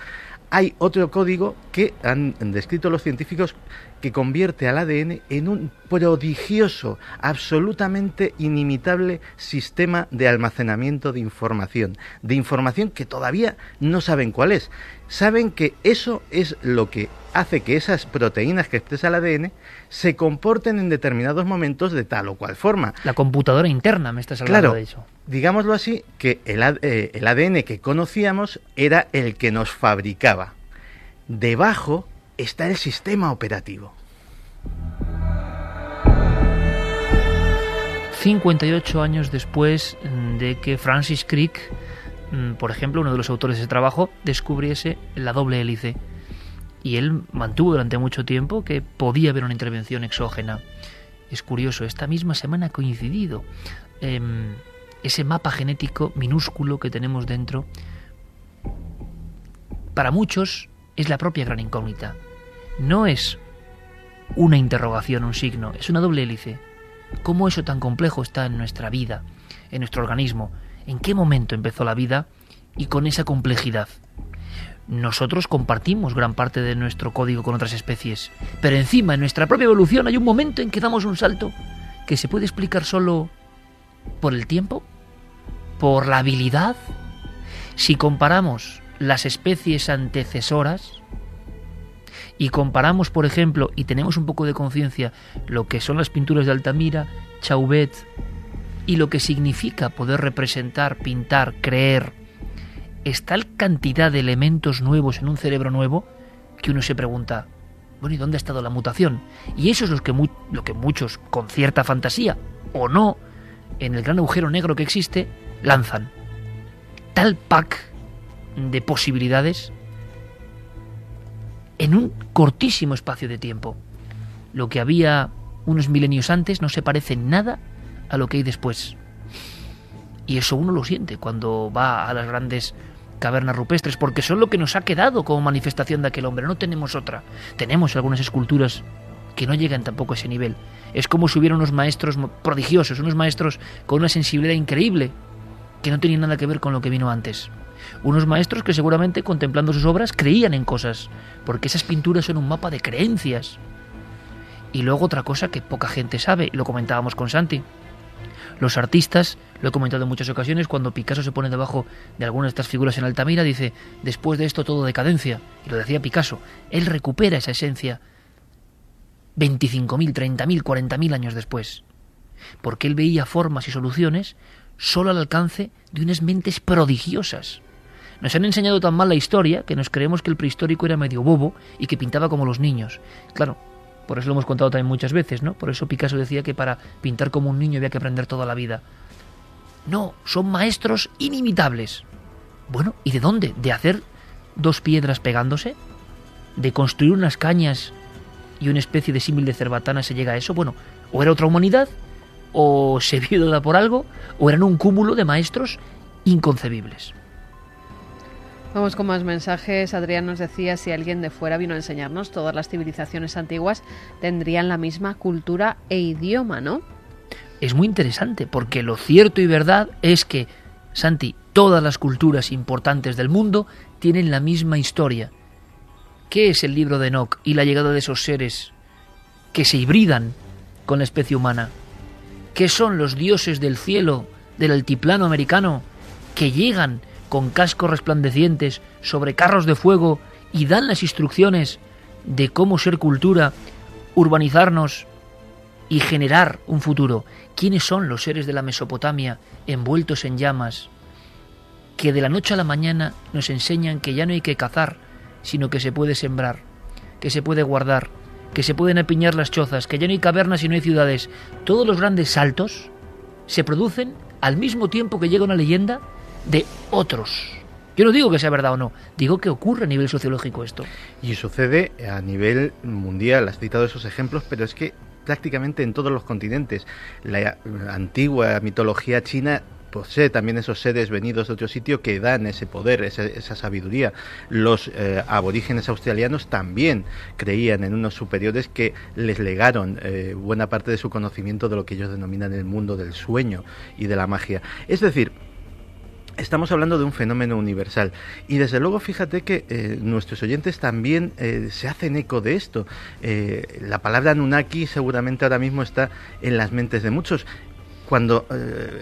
hay otro código que han descrito los científicos que convierte al ADN en un prodigioso, absolutamente inimitable sistema de almacenamiento de información, de información que todavía no saben cuál es. Saben que eso es lo que hace que esas proteínas que expresa el ADN se comporten en determinados momentos de tal o cual forma. La computadora interna, me estás hablando de eso. Digámoslo así, que el, eh, el ADN que conocíamos era el que nos fabricaba. Debajo está el sistema operativo. 58 años después de que Francis Crick, mm, por ejemplo, uno de los autores de ese trabajo, descubriese la doble hélice. Y él mantuvo durante mucho tiempo que podía haber una intervención exógena. Es curioso, esta misma semana ha coincidido em, ese mapa genético minúsculo que tenemos dentro. Para muchos es la propia gran incógnita. No es una interrogación, un signo, es una doble hélice. ¿Cómo eso tan complejo está en nuestra vida, en nuestro organismo? ¿En qué momento empezó la vida y con esa complejidad? Nosotros compartimos gran parte de nuestro código con otras especies, pero encima en nuestra propia evolución hay un momento en que damos un salto que se puede explicar solo por el tiempo, por la habilidad. Si comparamos las especies antecesoras y comparamos, por ejemplo, y tenemos un poco de conciencia lo que son las pinturas de Altamira, Chauvet y lo que significa poder representar, pintar, creer, es tal cantidad de elementos nuevos en un cerebro nuevo que uno se pregunta, bueno, ¿y dónde ha estado la mutación? Y eso es lo que, lo que muchos, con cierta fantasía o no, en el gran agujero negro que existe, lanzan. Tal pack de posibilidades en un cortísimo espacio de tiempo. Lo que había unos milenios antes no se parece nada a lo que hay después. Y eso uno lo siente cuando va a las grandes cavernas rupestres, porque son lo que nos ha quedado como manifestación de aquel hombre. No tenemos otra. Tenemos algunas esculturas que no llegan tampoco a ese nivel. Es como si hubiera unos maestros prodigiosos, unos maestros con una sensibilidad increíble, que no tenían nada que ver con lo que vino antes. Unos maestros que seguramente contemplando sus obras creían en cosas, porque esas pinturas son un mapa de creencias. Y luego otra cosa que poca gente sabe, lo comentábamos con Santi. Los artistas, lo he comentado en muchas ocasiones, cuando Picasso se pone debajo de alguna de estas figuras en Altamira, dice, después de esto todo decadencia. Y lo decía Picasso, él recupera esa esencia 25.000, 30.000, 40.000 años después. Porque él veía formas y soluciones solo al alcance de unas mentes prodigiosas. Nos han enseñado tan mal la historia que nos creemos que el prehistórico era medio bobo y que pintaba como los niños. Claro, por eso lo hemos contado también muchas veces, ¿no? Por eso Picasso decía que para pintar como un niño había que aprender toda la vida. No, son maestros inimitables. Bueno, ¿y de dónde? ¿De hacer dos piedras pegándose? ¿De construir unas cañas y una especie de símil de cerbatana se llega a eso? Bueno, o era otra humanidad, o se vio por algo, o eran un cúmulo de maestros inconcebibles. Vamos con más mensajes. Adrián nos decía si alguien de fuera vino a enseñarnos, todas las civilizaciones antiguas tendrían la misma cultura e idioma, ¿no? Es muy interesante porque lo cierto y verdad es que, Santi, todas las culturas importantes del mundo tienen la misma historia. ¿Qué es el libro de Enoch y la llegada de esos seres que se hibridan con la especie humana? ¿Qué son los dioses del cielo, del altiplano americano, que llegan con cascos resplandecientes sobre carros de fuego y dan las instrucciones de cómo ser cultura, urbanizarnos y generar un futuro. ¿Quiénes son los seres de la Mesopotamia envueltos en llamas que de la noche a la mañana nos enseñan que ya no hay que cazar, sino que se puede sembrar, que se puede guardar, que se pueden apiñar las chozas, que ya no hay cavernas y no hay ciudades? Todos los grandes saltos se producen al mismo tiempo que llega una leyenda de otros. Yo no digo que sea verdad o no, digo que ocurre a nivel sociológico esto. Y sucede a nivel mundial, has citado esos ejemplos, pero es que prácticamente en todos los continentes. La antigua mitología china posee también esos seres venidos de otro sitio que dan ese poder, esa, sabiduría. Los eh, aborígenes australianos también creían en unos superiores que les legaron eh, buena parte de su conocimiento de lo que ellos denominan el mundo del sueño y de la magia. Es decir, Estamos hablando de un fenómeno universal y desde luego fíjate que eh, nuestros oyentes también eh, se hacen eco de esto. Eh, la palabra Nunaki seguramente ahora mismo está en las mentes de muchos cuando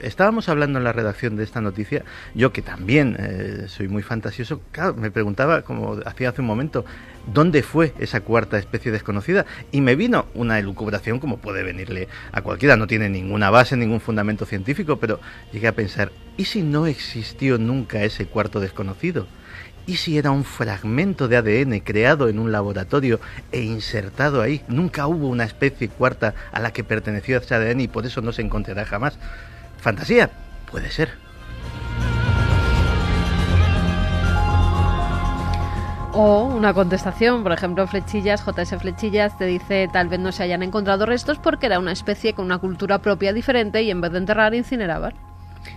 estábamos hablando en la redacción de esta noticia, yo que también soy muy fantasioso, claro, me preguntaba, como hacía hace un momento, ¿dónde fue esa cuarta especie desconocida? Y me vino una elucubración como puede venirle a cualquiera, no tiene ninguna base, ningún fundamento científico, pero llegué a pensar, ¿y si no existió nunca ese cuarto desconocido? ¿Y si era un fragmento de ADN creado en un laboratorio e insertado ahí? Nunca hubo una especie cuarta a la que perteneció ese ADN y por eso no se encontrará jamás. ¿Fantasía? Puede ser. O una contestación, por ejemplo, Flechillas, JS Flechillas, te dice tal vez no se hayan encontrado restos porque era una especie con una cultura propia diferente y en vez de enterrar incineraban.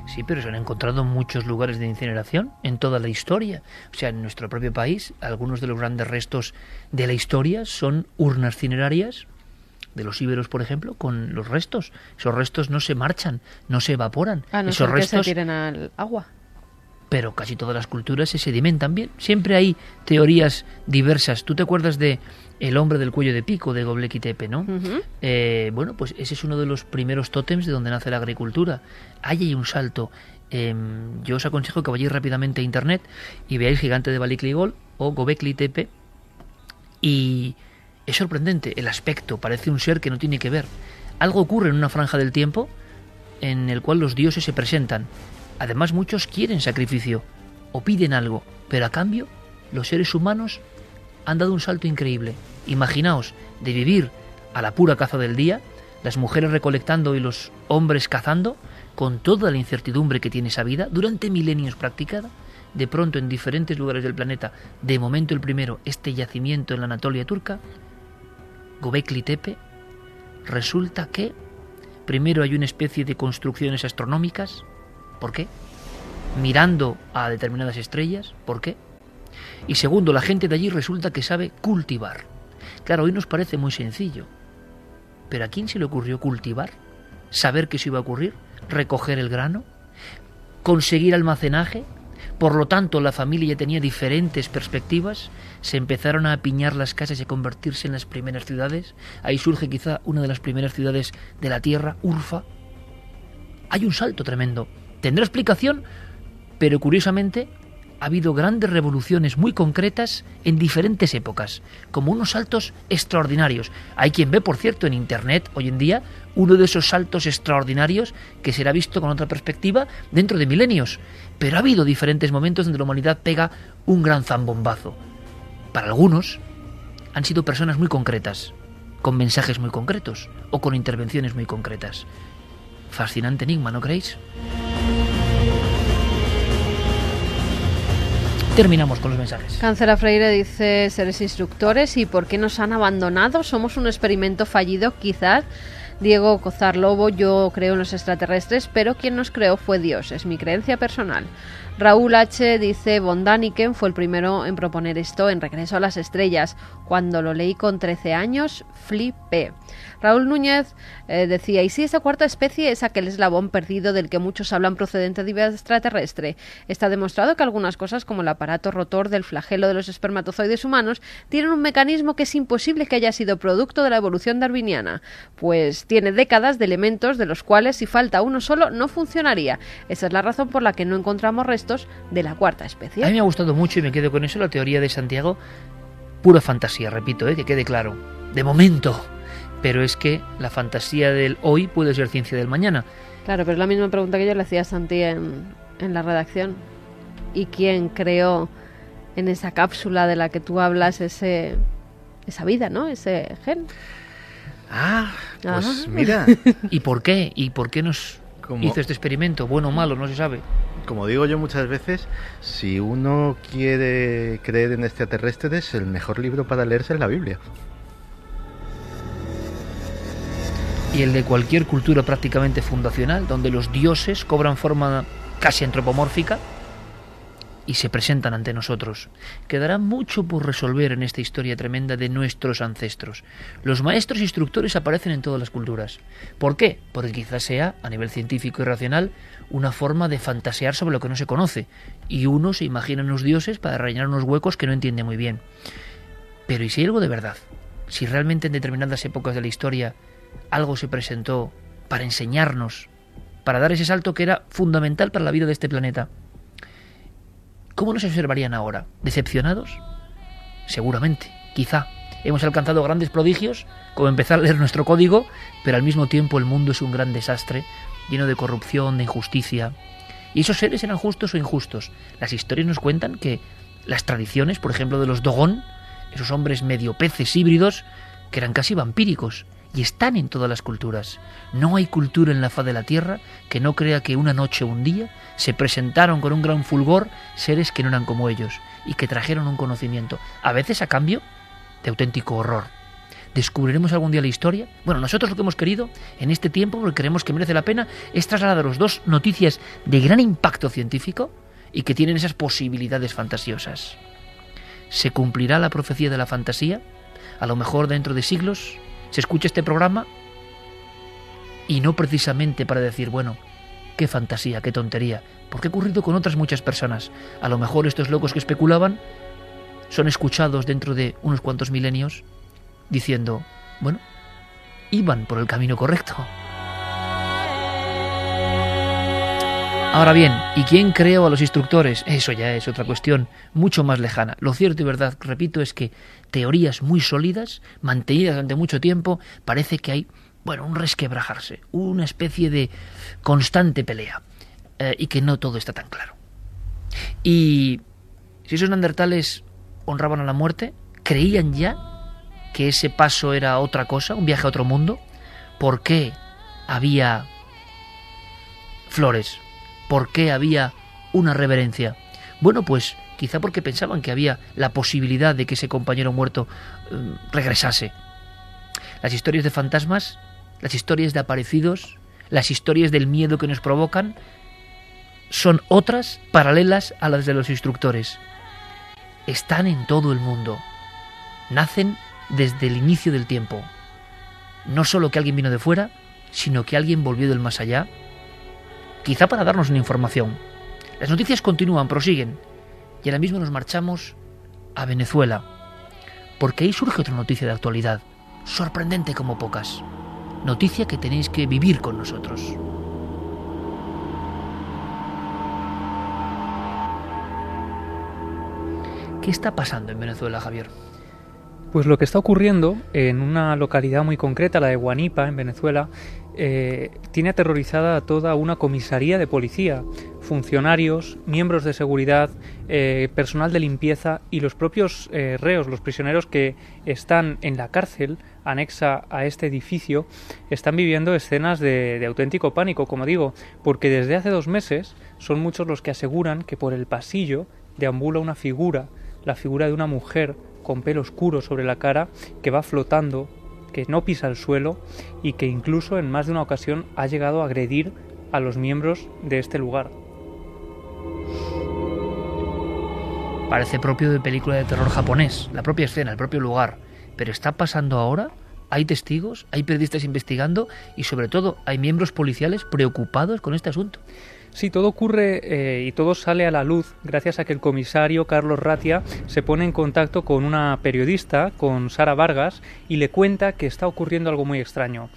Sí, pero se han encontrado muchos lugares de incineración en toda la historia. O sea, en nuestro propio país, algunos de los grandes restos de la historia son urnas cinerarias de los íberos, por ejemplo, con los restos. Esos restos no se marchan, no se evaporan. Ah, no Esos restos se tiran al agua. Pero casi todas las culturas se sedimentan bien. Siempre hay teorías diversas. ¿Tú te acuerdas de el hombre del cuello de pico de Göbekli Tepe, ¿no? Eh, bueno, pues ese es uno de los primeros tótems de donde nace la agricultura. Ahí hay un salto. Em, yo os aconsejo que vayáis rápidamente a internet y veáis Gigante de Balikligol o Göbekli Tepe y es sorprendente el aspecto, parece un ser que no tiene que ver. Algo ocurre en una franja del tiempo en el cual los dioses se presentan. Además muchos quieren sacrificio o piden algo, pero a cambio los seres humanos han dado un salto increíble. Imaginaos de vivir a la pura caza del día, las mujeres recolectando y los hombres cazando, con toda la incertidumbre que tiene esa vida, durante milenios practicada, de pronto en diferentes lugares del planeta, de momento el primero, este yacimiento en la Anatolia turca, Gobekli Tepe, resulta que primero hay una especie de construcciones astronómicas. ¿Por qué? Mirando a determinadas estrellas. ¿Por qué? Y segundo, la gente de allí resulta que sabe cultivar. Claro, hoy nos parece muy sencillo. Pero ¿a quién se le ocurrió cultivar? ¿Saber que eso iba a ocurrir? ¿Recoger el grano? ¿Conseguir almacenaje? Por lo tanto, la familia ya tenía diferentes perspectivas, se empezaron a apiñar las casas y a convertirse en las primeras ciudades. Ahí surge quizá una de las primeras ciudades de la Tierra, Urfa. Hay un salto tremendo. Tendrá explicación, pero curiosamente ha habido grandes revoluciones muy concretas en diferentes épocas, como unos saltos extraordinarios. Hay quien ve, por cierto, en Internet hoy en día uno de esos saltos extraordinarios que será visto con otra perspectiva dentro de milenios. Pero ha habido diferentes momentos donde la humanidad pega un gran zambombazo. Para algunos han sido personas muy concretas, con mensajes muy concretos o con intervenciones muy concretas. Fascinante enigma, ¿no creéis? Terminamos con los mensajes. Cáncer a Freire dice, seres instructores, ¿y por qué nos han abandonado? Somos un experimento fallido, quizás. Diego Cozar Lobo, yo creo en los extraterrestres, pero quien nos creó fue Dios, es mi creencia personal. Raúl H. dice, Von Daniken fue el primero en proponer esto en Regreso a las Estrellas. Cuando lo leí con 13 años, flipé. Raúl Núñez eh, decía, ¿y si esa cuarta especie es aquel eslabón perdido del que muchos hablan procedente de vida extraterrestre? Está demostrado que algunas cosas, como el aparato rotor del flagelo de los espermatozoides humanos, tienen un mecanismo que es imposible que haya sido producto de la evolución darwiniana, pues tiene décadas de elementos de los cuales si falta uno solo no funcionaría. Esa es la razón por la que no encontramos restos de la cuarta especie. A mí me ha gustado mucho y me quedo con eso la teoría de Santiago, pura fantasía, repito, ¿eh? que quede claro. De momento, pero es que la fantasía del hoy puede ser ciencia del mañana. Claro, pero es la misma pregunta que yo le hacía a Santi en, en la redacción. ¿Y quién creó en esa cápsula de la que tú hablas ese, esa vida, ¿no? Ese gen. Ah, pues Ah. mira, [laughs] ¿Y por qué? ¿Y por qué nos Como- hizo este experimento? Bueno o malo, no se sabe. como digo yo muchas veces, si uno quiere creer en extraterrestres, el mejor libro para leerse es la Biblia. Y el de cualquier cultura prácticamente fundacional, donde los dioses cobran forma casi antropomórfica y se presentan ante nosotros. Quedará mucho por resolver en esta historia tremenda de nuestros ancestros. Los maestros instructores aparecen en todas las culturas. ¿Por qué? Porque quizás sea, a nivel científico y racional, una forma de fantasear sobre lo que no se conoce, y uno se imagina unos dioses para rellenar unos huecos que no entiende muy bien. Pero ¿y si hay algo de verdad? Si realmente en determinadas épocas de la historia algo se presentó para enseñarnos, para dar ese salto que era fundamental para la vida de este planeta. ¿Cómo nos observarían ahora? ¿Decepcionados? Seguramente, quizá. Hemos alcanzado grandes prodigios, como empezar a leer nuestro código, pero al mismo tiempo el mundo es un gran desastre, lleno de corrupción, de injusticia. ¿Y esos seres eran justos o injustos? Las historias nos cuentan que las tradiciones, por ejemplo, de los Dogon, esos hombres medio peces híbridos, que eran casi vampíricos, y están en todas las culturas. No hay cultura en la faz de la tierra que no crea que una noche o un día se presentaron con un gran fulgor seres que no eran como ellos y que trajeron un conocimiento, a veces a cambio de auténtico horror. ¿Descubriremos algún día la historia? Bueno, nosotros lo que hemos querido en este tiempo, porque creemos que merece la pena, es trasladaros dos noticias de gran impacto científico y que tienen esas posibilidades fantasiosas. ¿Se cumplirá la profecía de la fantasía? A lo mejor dentro de siglos se escucha este programa y no precisamente para decir, bueno, qué fantasía, qué tontería, porque ha ocurrido con otras muchas personas. A lo mejor estos locos que especulaban son escuchados dentro de unos cuantos milenios diciendo, bueno, iban por el camino correcto. Ahora bien, ¿y quién creó a los instructores? Eso ya es otra cuestión mucho más lejana. Lo cierto y verdad, repito, es que teorías muy sólidas, mantenidas durante mucho tiempo, parece que hay, bueno, un resquebrajarse, una especie de constante pelea, eh, y que no todo está tan claro. Y si esos neandertales honraban a la muerte, creían ya que ese paso era otra cosa, un viaje a otro mundo, ¿por qué había flores? ¿Por qué había una reverencia? Bueno, pues quizá porque pensaban que había la posibilidad de que ese compañero muerto eh, regresase. Las historias de fantasmas las historias de aparecidos, las historias del miedo que nos provocan, son otras paralelas a las de los instructores. Están en todo el mundo. Nacen desde el inicio del tiempo. No solo que alguien vino de fuera, sino que alguien volvió del más allá, quizá para darnos una información. Las noticias continúan, prosiguen, y ahora mismo nos marchamos a Venezuela, porque ahí surge otra noticia de actualidad, sorprendente como pocas. Noticia que tenéis que vivir con nosotros. ¿Qué está pasando en Venezuela, Javier? Pues lo que está ocurriendo en una localidad muy concreta, la de Guanipa, en Venezuela, eh, tiene aterrorizada a toda una comisaría de policía, funcionarios, miembros de seguridad, eh, personal de limpieza y los propios eh, reos, los prisioneros que están en la cárcel anexa a este edificio, están viviendo escenas de, de auténtico pánico, como digo, porque desde hace dos meses son muchos los que aseguran que por el pasillo deambula una figura, la figura de una mujer con pelo oscuro sobre la cara que va flotando, que no pisa el suelo y que incluso en más de una ocasión ha llegado a agredir a los miembros de este lugar. Parece propio de película de terror japonés, la propia escena, el propio lugar. Pero está pasando ahora, hay testigos, hay periodistas investigando y sobre todo hay miembros policiales preocupados con este asunto. Sí, todo ocurre eh, y todo sale a la luz gracias a que el comisario Carlos Ratia se pone en contacto con una periodista, con Sara Vargas, y le cuenta que está ocurriendo algo muy extraño.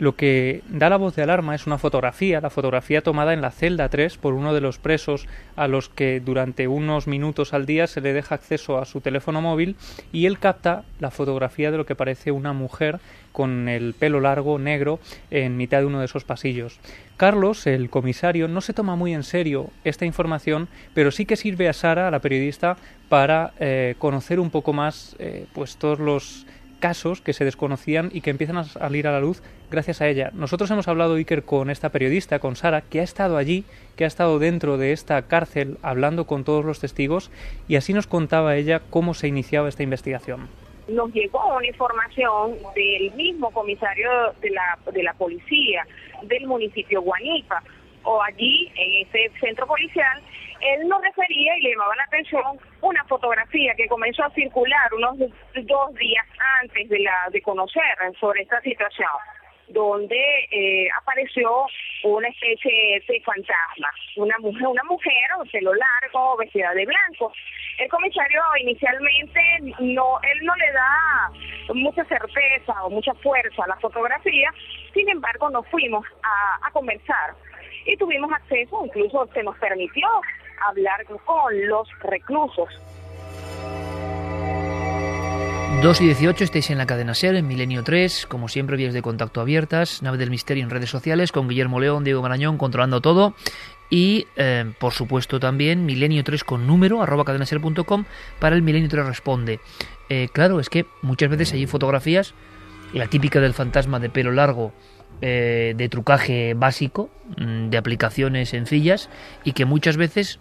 Lo que da la voz de alarma es una fotografía, la fotografía tomada en la celda 3 por uno de los presos a los que durante unos minutos al día se le deja acceso a su teléfono móvil y él capta la fotografía de lo que parece una mujer con el pelo largo negro en mitad de uno de esos pasillos. Carlos, el comisario, no se toma muy en serio esta información, pero sí que sirve a Sara, a la periodista, para eh, conocer un poco más eh, pues todos los casos que se desconocían y que empiezan a salir a la luz gracias a ella. Nosotros hemos hablado, Iker, con esta periodista, con Sara, que ha estado allí, que ha estado dentro de esta cárcel hablando con todos los testigos y así nos contaba ella cómo se iniciaba esta investigación. Nos llegó una información del mismo comisario de la, de la policía del municipio Guanipa o allí en ese centro policial él nos refería y le llamaba la atención una fotografía que comenzó a circular unos dos días antes de, la, de conocer sobre esta situación, donde eh, apareció una especie de fantasma, una mujer, una mujer, pelo largo, vestida de blanco. El comisario inicialmente no, él no le da mucha certeza o mucha fuerza a la fotografía, sin embargo nos fuimos a, a conversar y tuvimos acceso, incluso se nos permitió hablar con los reclusos. 2 y 18 estáis en la cadena SER, en Milenio 3, como siempre vías de contacto abiertas, Nave del Misterio en redes sociales, con Guillermo León, Diego Marañón, controlando todo, y eh, por supuesto también Milenio 3 con número, arroba cadenaser.com, para el Milenio 3 Responde. Eh, claro, es que muchas veces hay fotografías, la típica del fantasma de pelo largo, eh, de trucaje básico, mm, de aplicaciones sencillas, y que muchas veces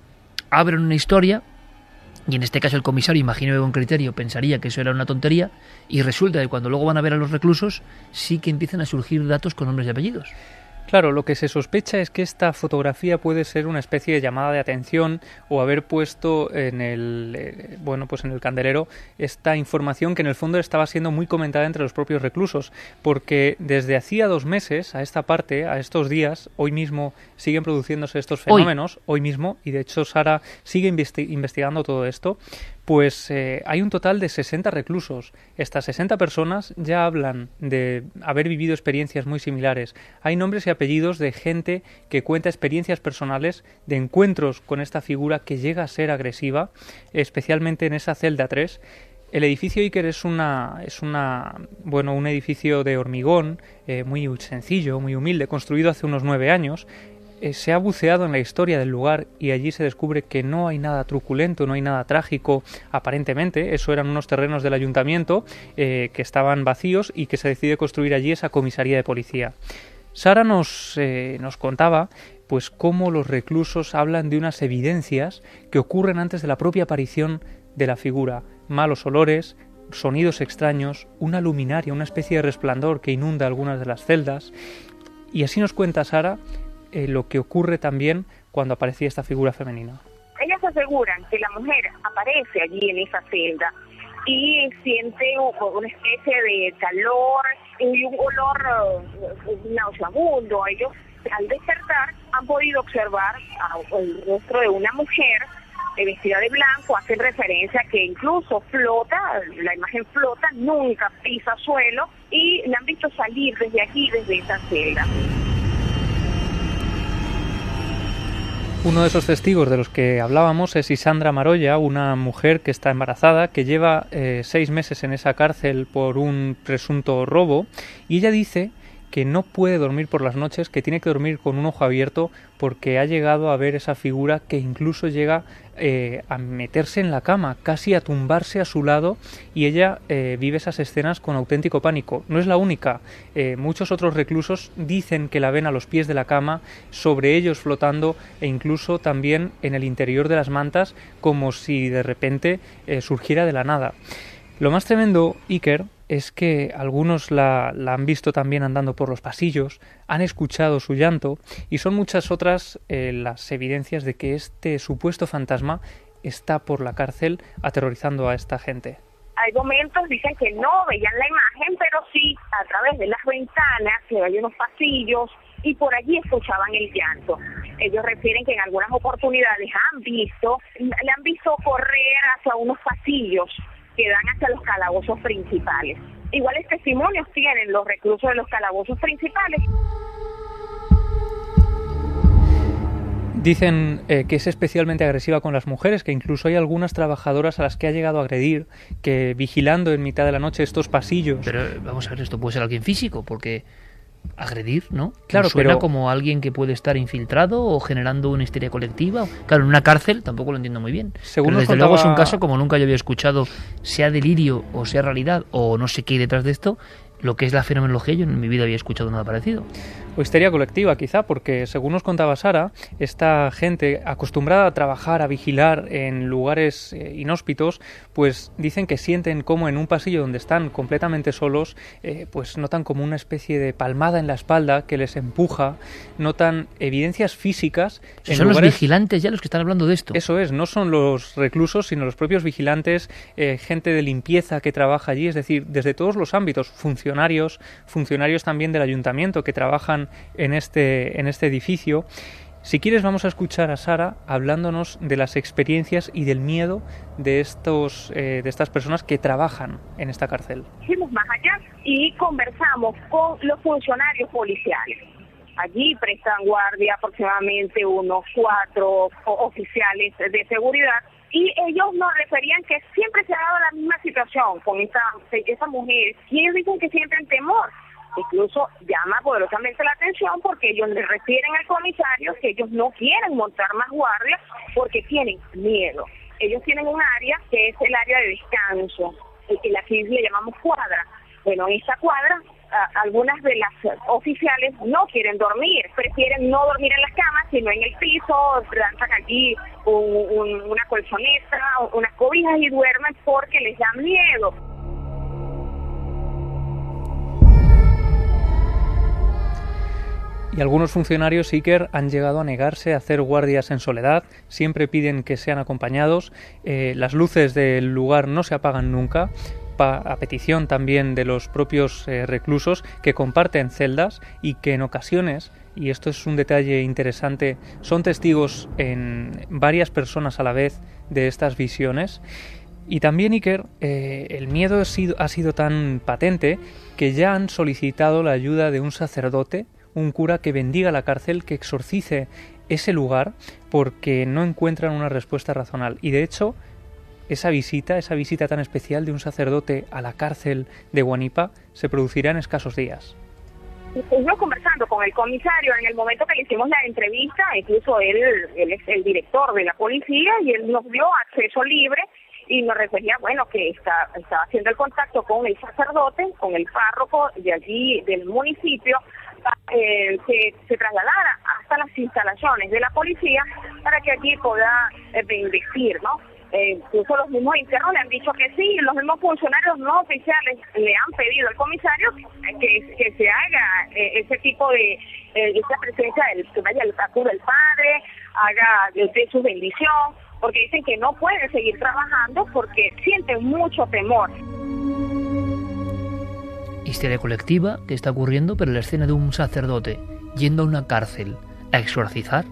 abren una historia y en este caso el comisario, imagino de buen criterio, pensaría que eso era una tontería y resulta que cuando luego van a ver a los reclusos sí que empiezan a surgir datos con nombres y apellidos. Claro, lo que se sospecha es que esta fotografía puede ser una especie de llamada de atención o haber puesto en el eh, bueno, pues en el candelero esta información que en el fondo estaba siendo muy comentada entre los propios reclusos, porque desde hacía dos meses a esta parte, a estos días, hoy mismo siguen produciéndose estos fenómenos, hoy, mismo, y de hecho Sara sigue investigando todo esto, pues eh, hay un total de 60 reclusos. Estas 60 personas ya hablan de haber vivido experiencias muy similares. Hay nombres y apellidos de gente que cuenta experiencias personales de encuentros con esta figura que llega a ser agresiva, especialmente en esa celda 3. El edificio Iker es una, es una, bueno, un edificio de hormigón eh, muy sencillo, muy humilde, construido hace unos nueve años. Eh, se ha buceado en la historia del lugar y allí se descubre que no hay nada truculento, no hay nada trágico, aparentemente. Eso eran unos terrenos del ayuntamiento eh, que estaban vacíos y que se decide construir allí esa comisaría de policía. Sara nos, eh, nos contaba pues cómo los reclusos hablan de unas evidencias que ocurren antes de la propia aparición de la figura, malos olores, sonidos extraños, una luminaria, una especie de resplandor que inunda algunas de las celdas. Y así nos cuenta Sara eh, lo que ocurre también cuando aparecía esta figura femenina. Ellas aseguran que la mujer aparece allí en esa celda y siente una especie de calor y un olor uh, nauseabundo. Ellos al despertar han podido observar el rostro de una mujer eh, vestida de blanco, hacen referencia que incluso flota, la imagen flota, nunca pisa suelo y la han visto salir desde aquí, desde esa celda. Uno de esos testigos de los que hablábamos es Isandra Maroya, una mujer que está embarazada, que lleva eh, seis meses en esa cárcel por un presunto robo, y ella dice que no puede dormir por las noches, que tiene que dormir con un ojo abierto porque ha llegado a ver esa figura que incluso llega eh, a meterse en la cama, casi a tumbarse a su lado y ella eh, vive esas escenas con auténtico pánico. No es la única, eh, muchos otros reclusos dicen que la ven a los pies de la cama, sobre ellos flotando e incluso también en el interior de las mantas como si de repente surgiera de la nada. Lo más tremendo, Iker, es que algunos la, han visto también andando por los pasillos, han escuchado su llanto y son muchas otras eh, las evidencias de que este supuesto fantasma está por la cárcel aterrorizando a esta gente. Hay momentos, dicen que no veían la imagen, pero sí a través de las ventanas, que hay unos pasillos y por allí escuchaban el llanto. Ellos refieren que en algunas oportunidades han visto, le han visto correr hacia unos pasillos que dan hacia los calabozos principales. Iguales testimonios tienen los reclusos de los calabozos principales. Dicen eh, que es especialmente agresiva con las mujeres, que incluso hay algunas trabajadoras a las que ha llegado a agredir, que vigilando en mitad de la noche estos pasillos. Pero vamos a ver, esto puede ser alguien físico, porque agredir, ¿no? Claro, suena como alguien que puede estar infiltrado o generando una histeria colectiva. Claro, en una cárcel tampoco lo entiendo muy bien. Según desde luego es un caso como nunca yo había escuchado, sea delirio o sea realidad o no sé qué hay detrás de esto, lo que es la fenomenología, yo en mi vida había escuchado nada parecido. O histeria colectiva, quizá, porque según nos contaba Sara, esta gente acostumbrada a trabajar, a vigilar en lugares eh, inhóspitos, pues dicen que sienten como en un pasillo donde están completamente solos, eh, pues notan como una especie de palmada en la espalda que les empuja, notan evidencias físicas. son los vigilantes ya los que están hablando de esto. Eso es, no son los reclusos, sino los propios vigilantes, eh, gente de limpieza que trabaja allí, es decir, desde todos los ámbitos, funcionarios funcionarios, también del ayuntamiento que trabajan en este, en este edificio. Si quieres vamos a escuchar a Sara hablándonos de las experiencias y del miedo de estos eh, de estas personas que trabajan en esta cárcel. Fuimos más allá y conversamos con los funcionarios policiales. Allí prestan guardia aproximadamente unos cuatro oficiales de seguridad y ellos nos referían que siempre se ha dado la misma situación con esa, esa mujer y ellos dicen que sienten temor. Incluso llama poderosamente la atención porque ellos le refieren al comisario que ellos no quieren montar más guardias porque tienen miedo. Ellos tienen un área que es el área de descanso, el que aquí le llamamos cuadra. Bueno, esa cuadra algunas de las oficiales no quieren dormir, prefieren no dormir en las camas, sino en el piso, lanzan allí una colchoneta, unas cobijas y duermen porque les da miedo. Y algunos funcionarios Iker han llegado a negarse a hacer guardias en soledad, siempre piden que sean acompañados, eh, las luces del lugar no se apagan nunca, a petición también de los propios eh, reclusos que comparten celdas y que en ocasiones, y esto es un detalle interesante, son testigos en varias personas a la vez de estas visiones. Y también, Iker, eh, el miedo ha sido, ha sido tan patente que ya han solicitado la ayuda de un sacerdote, un cura que bendiga la cárcel, que exorcice ese lugar, porque no encuentran una respuesta razonable. Y de hecho, esa visita, esa visita tan especial de un sacerdote a la cárcel de Guanipa, se producirá en escasos días. Estuvimos conversando con el comisario en el momento que le hicimos la entrevista, incluso él, él es el director de la policía y él nos dio acceso libre y nos refería, bueno, que está, estaba haciendo el contacto con el sacerdote, con el párroco de allí del municipio, eh, que se trasladara hasta las instalaciones de la policía para que allí pueda eh, ¿no? Eh, incluso los mismos internos le han dicho que sí, los mismos funcionarios no oficiales le han pedido al comisario que, que se haga eh, ese tipo de, eh, esa presencia del, que vaya el del padre, haga de, su bendición, porque dicen que no pueden seguir trabajando porque sienten mucho temor. Historia colectiva que está ocurriendo, pero la escena de un sacerdote yendo a una cárcel a exorcizar.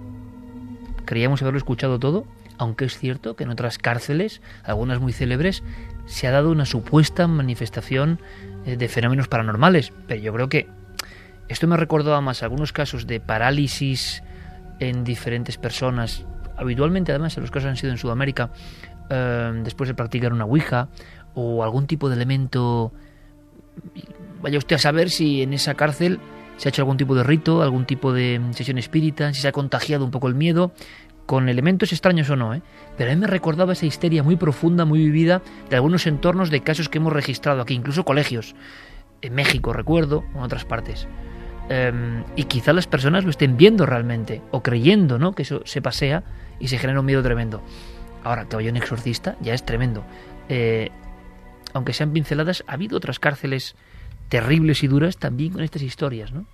Creíamos haberlo escuchado todo, aunque es cierto que en otras cárceles, algunas muy célebres, se ha dado una supuesta manifestación eh, de fenómenos paranormales. Pero yo creo que esto me recordaba más algunos casos de parálisis en diferentes personas. Habitualmente, además, los casos han sido en Sudamérica, eh, después de practicar una Ouija o algún tipo de elemento. Vaya usted a saber si en esa cárcel se ha hecho algún tipo de rito, algún tipo de sesión espírita, si se ha contagiado un poco el miedo, con elementos extraños o no, ¿eh? pero a mí me recordaba esa histeria muy profunda, muy vivida de algunos entornos de casos que hemos registrado aquí, incluso colegios, en México recuerdo, en otras partes. Em, y quizá las personas lo estén viendo realmente, o creyendo ¿no? que eso se pasea y se genera un miedo tremendo. Ahora, que vaya un exorcista ya es tremendo. Eh, aunque sean pinceladas, ha habido otras cárceles terribles y duras también con estas historias, ¿no?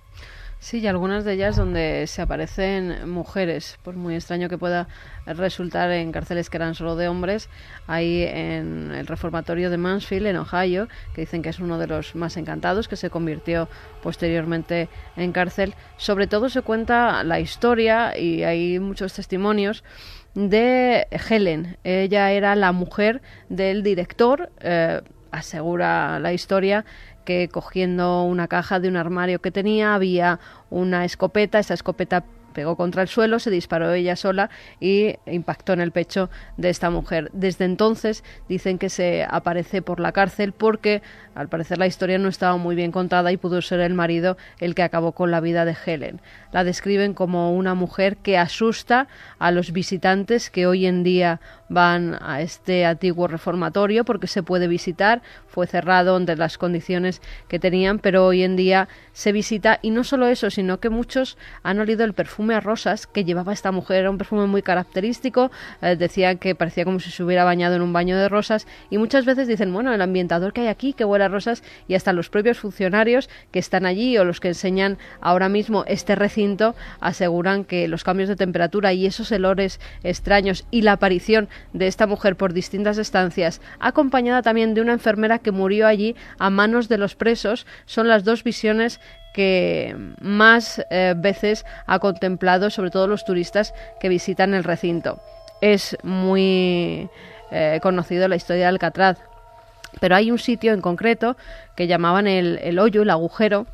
Sí, y algunas de ellas donde se aparecen mujeres, por muy extraño que pueda resultar en cárceles que eran solo de hombres, ahí en el reformatorio de Mansfield, en Ohio, que dicen que es uno de los más encantados, que se convirtió posteriormente en cárcel. Sobre todo se cuenta la historia, y hay muchos testimonios, de Helen. Ella era la mujer del director, eh, asegura la historia, que cogiendo una caja de un armario que tenía había una escopeta, esa escopeta pegó contra el suelo, se disparó ella sola y impactó en el pecho de esta mujer. Desde entonces dicen que se aparece por la cárcel porque al parecer la historia no estaba muy bien contada y pudo ser el marido el que acabó con la vida de Helen. La describen como una mujer que asusta a los visitantes que hoy en día van a este antiguo reformatorio porque se puede visitar, fue cerrado entre las condiciones que tenían, pero hoy en día se visita y no solo eso, sino que muchos han olido el perfume a rosas que llevaba esta mujer, era un perfume muy característico, eh, decían que parecía como si se hubiera bañado en un baño de rosas y muchas veces dicen, bueno, el ambientador que hay aquí, que huele a rosas y hasta los propios funcionarios que están allí o los que enseñan ahora mismo este recinto aseguran que los cambios de temperatura y esos olores extraños y la aparición de esta mujer por distintas estancias, acompañada también de una enfermera que murió allí a manos de los presos, son las dos visiones que más eh, veces ha contemplado, sobre todo los turistas que visitan el recinto. Es muy eh, conocido la historia de Alcatraz, pero hay un sitio en concreto que llamaban el, el hoyo, el agujero,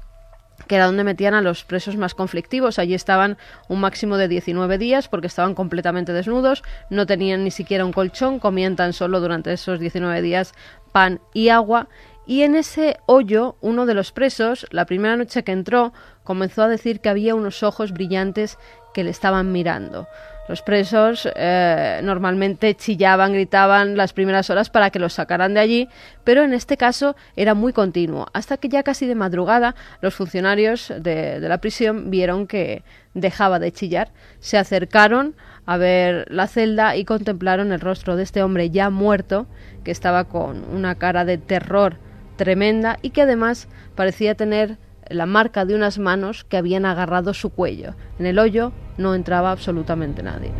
que era donde metían a los presos más conflictivos. Allí estaban un máximo de 19 días porque estaban completamente desnudos, no tenían ni siquiera un colchón, comían tan solo durante esos 19 días pan y agua. Y en ese hoyo, uno de los presos, la primera noche que entró, comenzó a decir que había unos ojos brillantes que le estaban mirando. Los presos eh, normalmente chillaban, gritaban las primeras horas para que los sacaran de allí, pero en este caso era muy continuo, hasta que ya casi de madrugada los funcionarios de, de la prisión vieron que dejaba de chillar, se acercaron a ver la celda y contemplaron el rostro de este hombre ya muerto, que estaba con una cara de terror tremenda y que además parecía tener la marca de unas manos que habían agarrado su cuello. En el hoyo no entraba absolutamente nadie.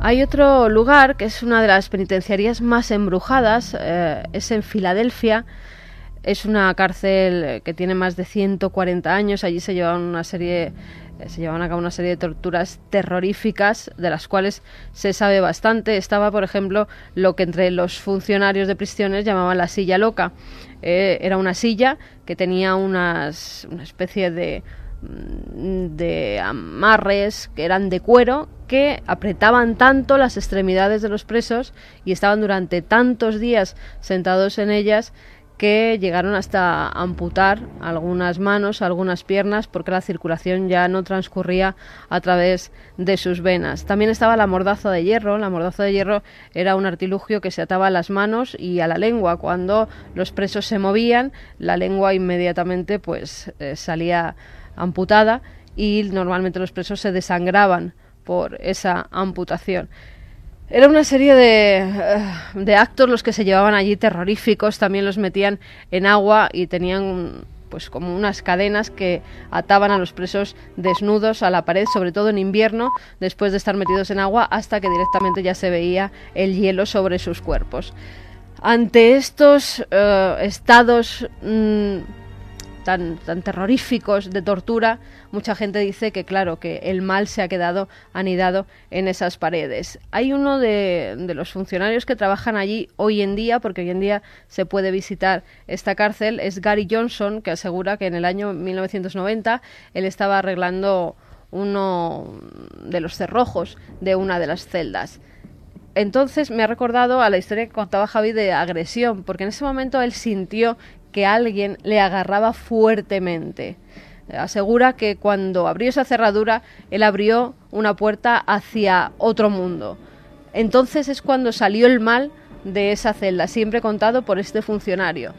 Hay otro lugar que es una de las penitenciarías más embrujadas, eh, es en Filadelfia. Es una cárcel que tiene más de 140 años. Allí se llevan una serie se llevaban a cabo una serie de torturas terroríficas de las cuales se sabe bastante. Estaba, por ejemplo, lo que entre los funcionarios de prisiones llamaban la silla loca. Eh, era una silla que tenía unas, una especie de mm, de amarres que eran de cuero que apretaban tanto las extremidades de los presos y estaban durante tantos días sentados en ellas que llegaron hasta amputar algunas manos, algunas piernas, porque la circulación ya no transcurría a través de sus venas. También estaba la mordaza de hierro. La mordaza de hierro era un artilugio que se ataba a las manos y a la lengua. Cuando los presos se movían, la lengua inmediatamente pues eh, salía amputada y normalmente los presos se desangraban por esa amputación. Era una serie de, eh, de, actos los que se llevaban allí terroríficos, también los metían en agua y tenían pues como unas cadenas que ataban a los presos desnudos a la pared, sobre todo en invierno, después de estar metidos en agua, hasta que directamente ya se veía el hielo sobre sus cuerpos. Ante estos eh, estados mm, tan, terroríficos de tortura, mucha gente dice que, claro, que el mal se ha quedado anidado en esas paredes. Hay uno de, de, los funcionarios que trabajan allí hoy en día, porque hoy en día se puede visitar esta cárcel, es Gary Johnson, que asegura que en el año 1990 él estaba arreglando uno de los cerrojos de una de las celdas entonces me ha recordado a la historia que contaba Javi de agresión, porque en ese momento él sintió que alguien le agarraba fuertemente. Asegura que cuando abrió esa cerradura, él abrió una puerta hacia otro mundo. Entonces es cuando salió el mal de esa celda, siempre contado por este funcionario.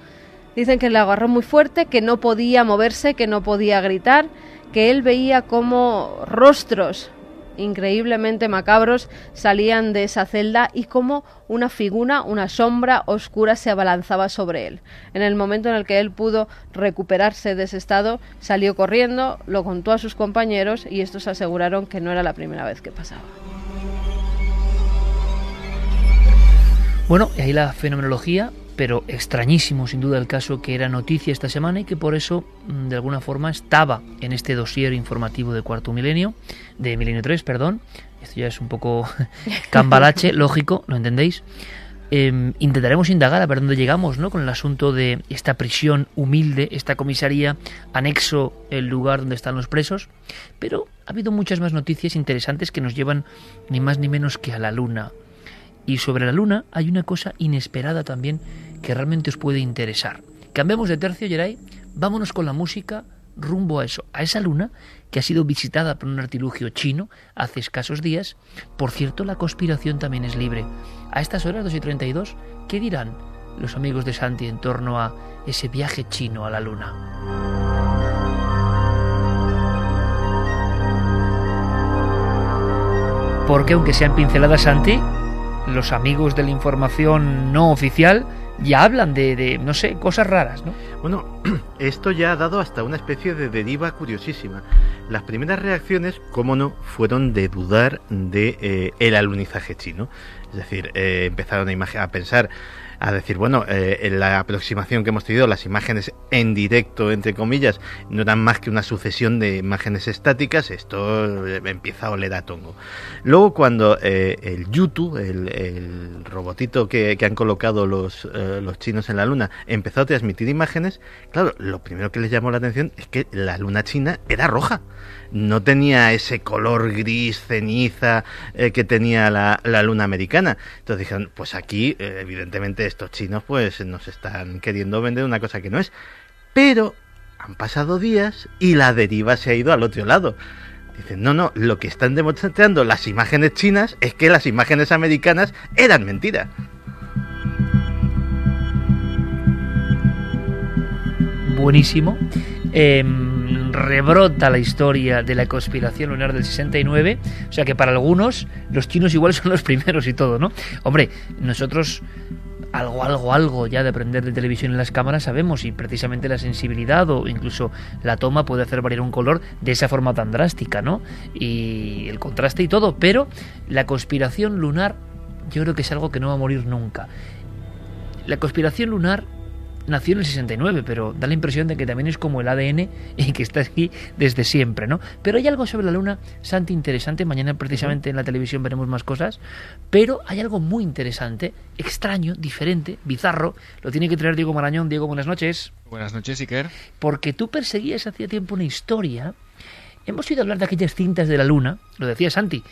Dicen que le agarró muy fuerte, que no podía moverse, que no podía gritar, que él veía como rostros increíblemente macabros salían de esa celda y como una figura, una sombra oscura se abalanzaba sobre él. En el momento en el que él pudo recuperarse de ese estado, salió corriendo, lo contó a sus compañeros y estos aseguraron que no era la primera vez que pasaba. Bueno, y ahí la fenomenología pero extrañísimo sin duda el caso que era noticia esta semana y que por eso mm, de alguna forma estaba en este dossier informativo de cuarto milenio, de milenio 3, perdón. Esto ya es un poco [laughs] cambalache, lógico, ¿lo entendéis? Em, intentaremos indagar a ver dónde llegamos ¿no? con el asunto de esta prisión humilde, esta comisaría, anexo el lugar donde están los presos, pero ha habido muchas más noticias interesantes que nos llevan ni más ni menos que a la luna, y sobre la luna hay una cosa inesperada también que realmente os puede interesar. Cambiamos de tercio, Geray. Vámonos con la música rumbo a eso, a esa luna que ha sido visitada por un artilugio chino hace escasos días. Por cierto, la conspiración también es libre. A estas horas, 2 y 32, ¿qué dirán los amigos de Santi en torno a ese viaje chino a la luna? Porque aunque sean pinceladas Santi, los amigos de la información no oficial ya hablan de, no sé, cosas raras, ¿no? Bueno, [clears throat] esto ya ha dado hasta una especie de deriva curiosísima. Las primeras reacciones, cómo no, fueron de dudar de eh, el alunizaje chino. Es decir, eh, empezaron a pensar a decir, bueno, eh, en la aproximación que hemos tenido, las imágenes en directo, entre comillas, no eran más que una sucesión de imágenes estáticas, esto eh, empieza a oler a tongo. Luego cuando eh, el YouTube, el, robotito que, han colocado los, los chinos en la luna, empezó a transmitir imágenes, claro, lo primero que les llamó la atención es que la luna china era roja no tenía ese color gris, ceniza eh, que tenía la, luna americana. Entonces dijeron, pues aquí, eh, evidentemente, estos chinos pues nos están queriendo vender una cosa que no es. Pero han pasado días y la deriva se ha ido al otro lado. Dicen, no, no, lo que están demostrando las imágenes chinas es que las imágenes americanas eran mentiras. Buenísimo. Eh, rebrota la historia de la conspiración lunar del 69, o sea que para algunos los chinos igual son los primeros y todo, ¿no? Hombre, nosotros algo, algo, algo ya de aprender de televisión en las cámaras sabemos y precisamente la sensibilidad o incluso la toma puede hacer variar un color de esa forma tan drástica, ¿no? Y el contraste y todo, pero la conspiración lunar yo creo que es algo que no va a morir nunca. La conspiración lunar nació en el 69, pero da la impresión de que también es como el ADN [laughs] y que está aquí desde siempre, ¿no? Pero hay algo sobre la Luna, Santi, interesante. Mañana precisamente en la televisión veremos más cosas. Pero hay algo muy interesante, extraño, diferente, bizarro. Lo tiene que traer Diego Marañón. Diego, buenas noches. Buenas noches, Iker. Porque tú perseguías hacía tiempo una historia. Hemos oído hablar de aquellas cintas de la Luna, lo decía Santi.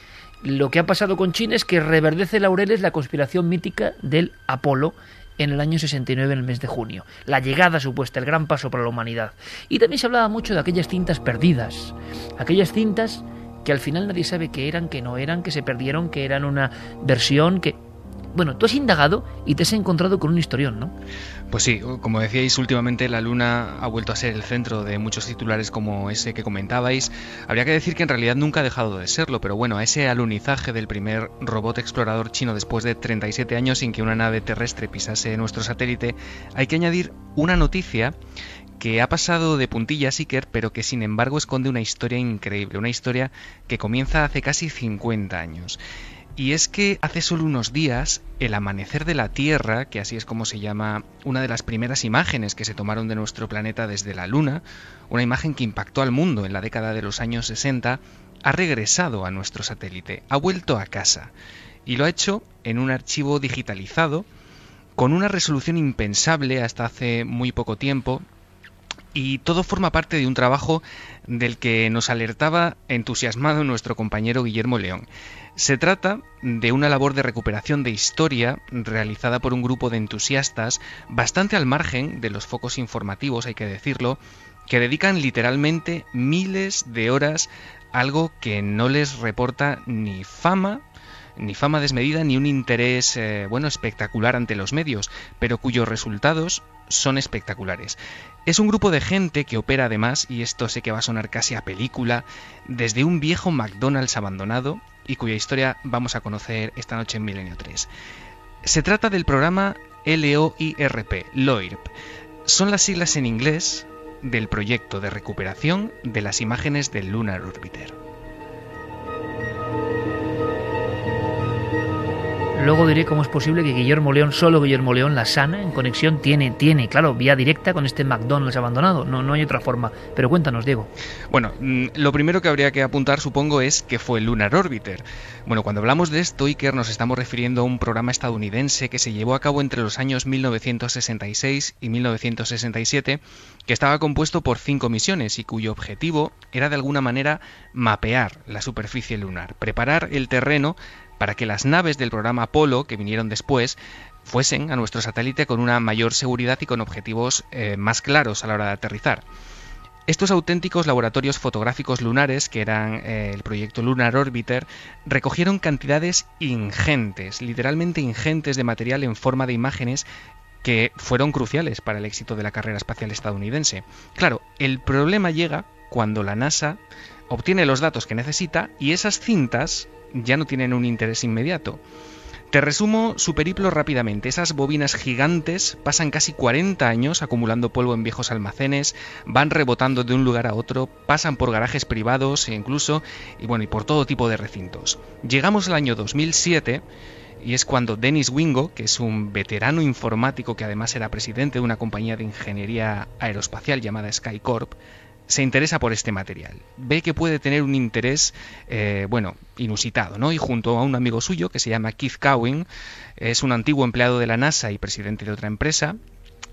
Lo que ha pasado con China es que reverdece laureles la conspiración mítica del Apolo en el año 69, en el mes de junio. La llegada supuesta, el gran paso para la humanidad. Y también se hablaba mucho de aquellas cintas perdidas, aquellas cintas que al final nadie sabe qué eran, que no eran, que se perdieron, que eran una versión, que... bueno, tú has indagado y te has encontrado con un historión, ¿no? Pues sí, como decíais, últimamente la Luna ha vuelto a ser el centro de muchos titulares como ese que comentabais. Habría que decir que en realidad nunca ha dejado de serlo, pero bueno, a ese alunizaje del primer robot explorador chino después de 37 años sin que una nave terrestre pisase nuestro satélite, hay que añadir una noticia que ha pasado de puntillas Iker, pero que sin embargo esconde una historia increíble, una historia que comienza hace casi 50 años. Y es que hace solo unos días, el amanecer de la Tierra, que así es como se llama una de las primeras imágenes que se tomaron de nuestro planeta desde la Luna, una imagen que impactó al mundo en la década de los años 60, ha regresado a nuestro satélite, ha vuelto a casa. Y lo ha hecho en un archivo digitalizado, con una resolución impensable hasta hace muy poco tiempo, y todo forma parte de un trabajo del que nos alertaba entusiasmado nuestro compañero Guillermo León. Se trata de una labor de recuperación de historia realizada por un grupo de entusiastas bastante al margen de los focos informativos, hay que decirlo, que dedican literalmente miles de horas a algo que no les reporta ni fama ni fama desmedida ni un interés eh, bueno espectacular ante los medios, pero cuyos resultados son espectaculares. Es un grupo de gente que opera además, y esto sé que va a sonar casi a película, desde un viejo McDonald's abandonado y cuya historia vamos a conocer esta noche en Milenio 3. Se trata del programa LOIRP, LOIRP. Son las siglas en inglés del proyecto de recuperación de las imágenes del Lunar Orbiter. Luego diré cómo es posible que Guillermo León, solo Guillermo León, la sana, en conexión, tiene, tiene, claro, vía directa con este McDonald's abandonado. No, no hay otra forma. Pero cuéntanos, Diego. Bueno, mm, lo primero que habría que apuntar, supongo, es que fue Lunar Orbiter. Bueno, cuando hablamos de esto, Iker, nos estamos refiriendo a un programa estadounidense que se llevó a cabo entre los años 1966 y 1967, que estaba compuesto por cinco misiones y cuyo objetivo era de alguna manera mapear la superficie lunar, preparar el terreno para que las naves del programa Apolo, que vinieron después, fuesen a nuestro satélite con una mayor seguridad y con objetivos eh, más claros a la hora de aterrizar. Estos auténticos laboratorios fotográficos lunares, que eran eh, el proyecto Lunar Orbiter, recogieron cantidades ingentes, literalmente ingentes de material en forma de imágenes que fueron cruciales para el éxito de la carrera espacial estadounidense. Claro, el problema llega cuando la NASA obtiene los datos que necesita y esas cintas ya no tienen un interés inmediato. Te resumo su periplo rápidamente. Esas bobinas gigantes pasan casi 40 años acumulando polvo en viejos almacenes, van rebotando de un lugar a otro, pasan por garajes privados e incluso, y bueno, y por todo tipo de recintos. Llegamos al año 2007 y es cuando Dennis Wingo, que es un veterano informático que además era presidente de una compañía de ingeniería aeroespacial llamada SkyCorp, se interesa por este material. Ve que puede tener un interés, eh, bueno, inusitado, ¿no? Y junto a un amigo suyo que se llama Keith Cowen, es un antiguo empleado de la NASA y presidente de otra empresa,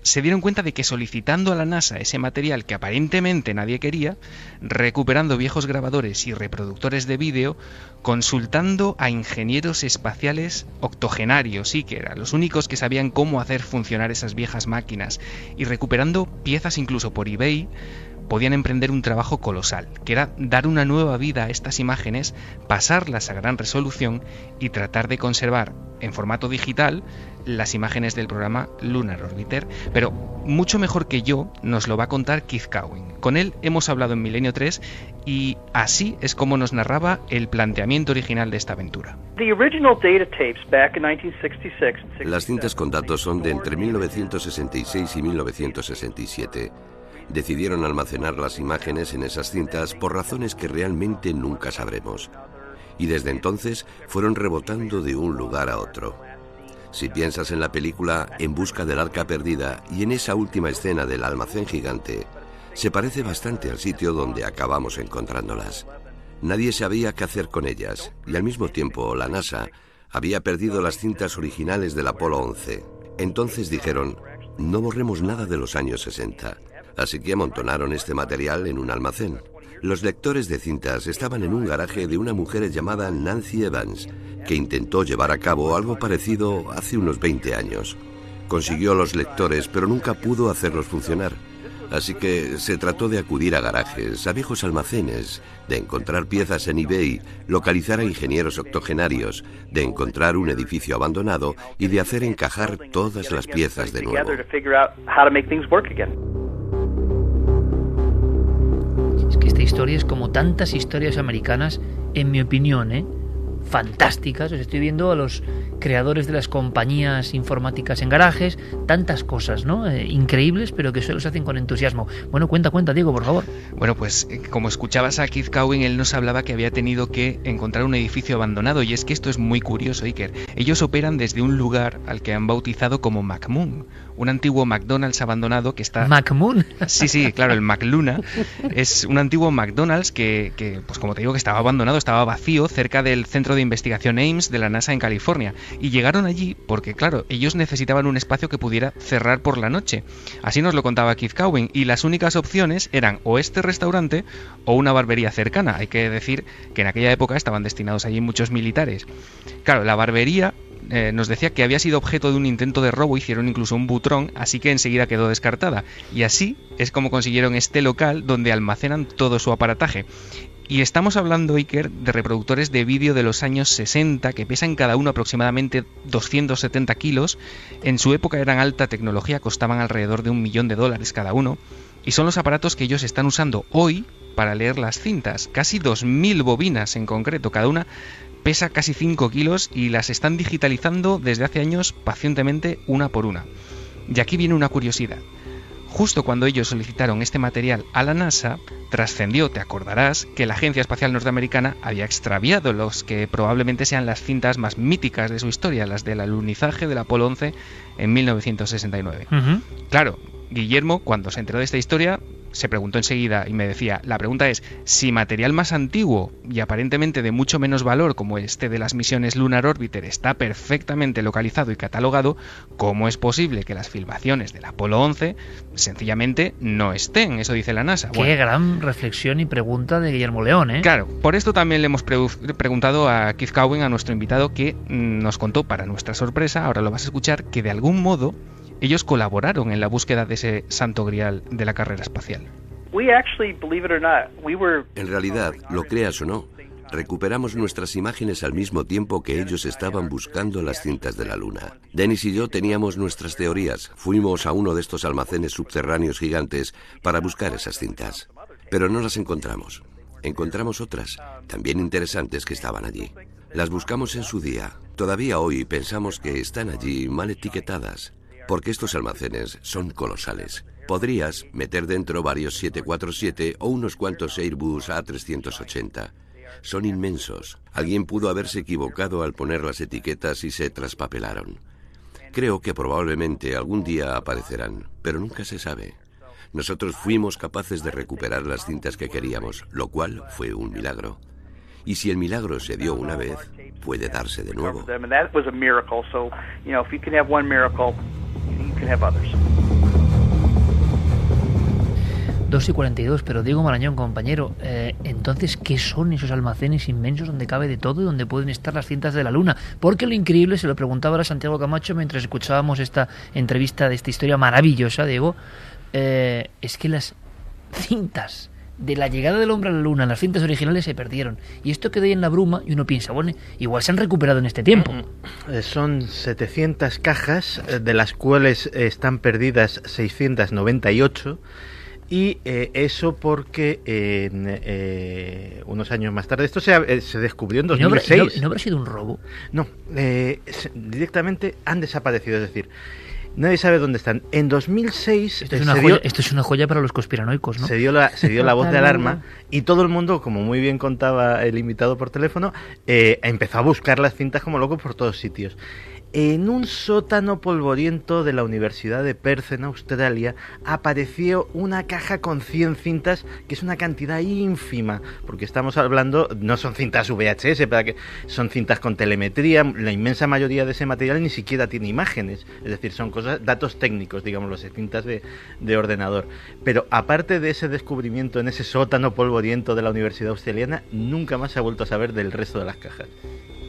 se dieron cuenta de que solicitando a la NASA ese material que aparentemente nadie quería, recuperando viejos grabadores y reproductores de vídeo, consultando a ingenieros espaciales octogenarios, sí que eran los únicos que sabían cómo hacer funcionar esas viejas máquinas, y recuperando piezas incluso por eBay, podían emprender un trabajo colosal, que era dar una nueva vida a estas imágenes, pasarlas a gran resolución y tratar de conservar en formato digital las imágenes del programa Lunar Orbiter. Pero mucho mejor que yo nos lo va a contar Keith Cowen. Con él hemos hablado en Milenio 3 y así es como nos narraba el planteamiento original de esta aventura. Las cintas con datos son de entre 1966 y 1967 decidieron almacenar las imágenes en esas cintas por razones que realmente nunca sabremos. Y desde entonces fueron rebotando de un lugar a otro. Si piensas en la película En busca del arca perdida y en esa última escena del almacén gigante, se parece bastante al sitio donde acabamos encontrándolas. Nadie sabía qué hacer con ellas y al mismo tiempo la NASA había perdido las cintas originales del Apolo 11. Entonces dijeron, no borremos nada de los años 60 así que amontonaron este material en un almacén. Los lectores de cintas estaban en un garaje de una mujer llamada Nancy Evans, que intentó llevar a cabo algo parecido hace unos 20 años. Consiguió los lectores, pero nunca pudo hacerlos funcionar. Así que se trató de acudir a garajes, a viejos almacenes, de encontrar piezas en eBay, localizar a ingenieros octogenarios, de encontrar un edificio abandonado y de hacer encajar todas las piezas de nuevo. Es que esta historia es como tantas historias americanas, en mi opinión, ¿eh? fantásticas. Os estoy viendo a los creadores de las compañías informáticas en garajes, tantas cosas, ¿no? Eh, increíbles, pero que solo se hacen con entusiasmo. Bueno, cuenta, cuenta, Diego, por favor. Bueno, pues eh, como escuchabas a Keith Cowen, él nos hablaba que había tenido que encontrar un edificio abandonado, y es que esto es muy curioso, Iker. Ellos operan desde un lugar al que han bautizado como MacMoon, un antiguo McDonald's abandonado que está... ¿MacMoon? Sí, sí, claro, el McLuna. Es un antiguo McDonald's que, que, pues como te digo, que estaba abandonado, estaba vacío, cerca del centro de investigación Ames de la NASA en California. Y llegaron allí porque, claro, ellos necesitaban un espacio que pudiera cerrar por la noche. Así nos lo contaba Keith Cowen. Y las únicas opciones eran o este restaurante o una barbería cercana. Hay que decir que en aquella época estaban destinados allí muchos militares. Claro, la barbería eh, nos decía que había sido objeto de un intento de robo, hicieron incluso un butrón, así que enseguida quedó descartada. Y así es como consiguieron este local donde almacenan todo su aparataje. Y estamos hablando, Iker, de reproductores de vídeo de los años 60 que pesan cada uno aproximadamente 270 kilos. En su época eran alta tecnología, costaban alrededor de un millón de dólares cada uno. Y son los aparatos que ellos están usando hoy para leer las cintas. Casi 2.000 bobinas en concreto, cada una pesa casi 5 kilos y las están digitalizando desde hace años pacientemente una por una. Y aquí viene una curiosidad. Justo cuando ellos solicitaron este material a la NASA, trascendió, te acordarás, que la Agencia Espacial Norteamericana había extraviado los que probablemente sean las cintas más míticas de su historia, las del alunizaje del Apolo 11 en 1969. Claro, Guillermo, cuando se enteró de esta historia, se preguntó enseguida y me decía, la pregunta es, si material más antiguo y aparentemente de mucho menos valor como este de las misiones Lunar Orbiter está perfectamente localizado y catalogado, ¿cómo es posible que las filmaciones del Apolo 11 sencillamente no estén? Eso dice la NASA. Qué gran reflexión y pregunta de Guillermo León, ¿eh? Claro, por esto también le hemos preguntado a Keith Cowen, a nuestro invitado, que mm, nos contó para nuestra sorpresa, ahora lo vas a escuchar, que de algún modo ellos colaboraron en la búsqueda de ese santo grial de la carrera espacial. En realidad, lo creas o no, recuperamos nuestras imágenes al mismo tiempo que ellos estaban buscando las cintas de la Luna. Dennis y yo teníamos nuestras teorías. Fuimos a uno de estos almacenes subterráneos gigantes para buscar esas cintas. Pero no las encontramos. Encontramos otras, también interesantes, que estaban allí. Las buscamos en su día. Todavía hoy pensamos que están allí mal etiquetadas porque estos almacenes son colosales. Podrías meter dentro varios 747 o unos cuantos Airbus A380. Son inmensos. Alguien pudo haberse equivocado al poner las etiquetas y se traspapelaron. Creo que probablemente algún día aparecerán, pero nunca se sabe. Nosotros fuimos capaces de recuperar las cintas que queríamos, lo cual fue un milagro. Y si el milagro se dio una vez, puede darse de nuevo. 2 y 42, pero Diego Marañón, compañero, eh, entonces, ¿qué son esos almacenes inmensos donde cabe de todo y donde pueden estar las cintas de la Luna? Porque lo increíble, se lo preguntaba a Santiago Camacho mientras escuchábamos esta entrevista de esta historia maravillosa, Diego, eh, es que las cintas de la llegada del hombre a la luna, las cintas originales se perdieron. Y esto quedó ahí en la bruma y uno piensa, bueno, igual se han recuperado en este tiempo. Eh, son 700 cajas, eh, de las cuales están perdidas 698. Y eh, eso porque unos años más tarde, esto se, se descubrió en 2006. ¿No habrá, ¿No habrá, sido un robo? No, directamente han desaparecido. Es decir, Nadie sabe dónde están. En 2006... Esto es, una, joya, esto es una joya para los conspiranoicos, ¿no? Se dio la, se dio la voz de alarma y todo el mundo, como muy bien contaba el invitado por teléfono, eh, empezó a buscar las cintas como loco por todos sitios. En un sótano polvoriento de la Universidad de Perth en Australia apareció una caja con 100 cintas, que es una cantidad ínfima, porque estamos hablando, no son cintas VHS, para que son cintas con telemetría, la inmensa mayoría de ese material ni siquiera tiene imágenes, es decir, son cosas, datos técnicos, digamos, las cintas de, de ordenador. Pero aparte de ese descubrimiento en ese sótano polvoriento de la Universidad Australiana, nunca más se ha vuelto a saber del resto de las cajas.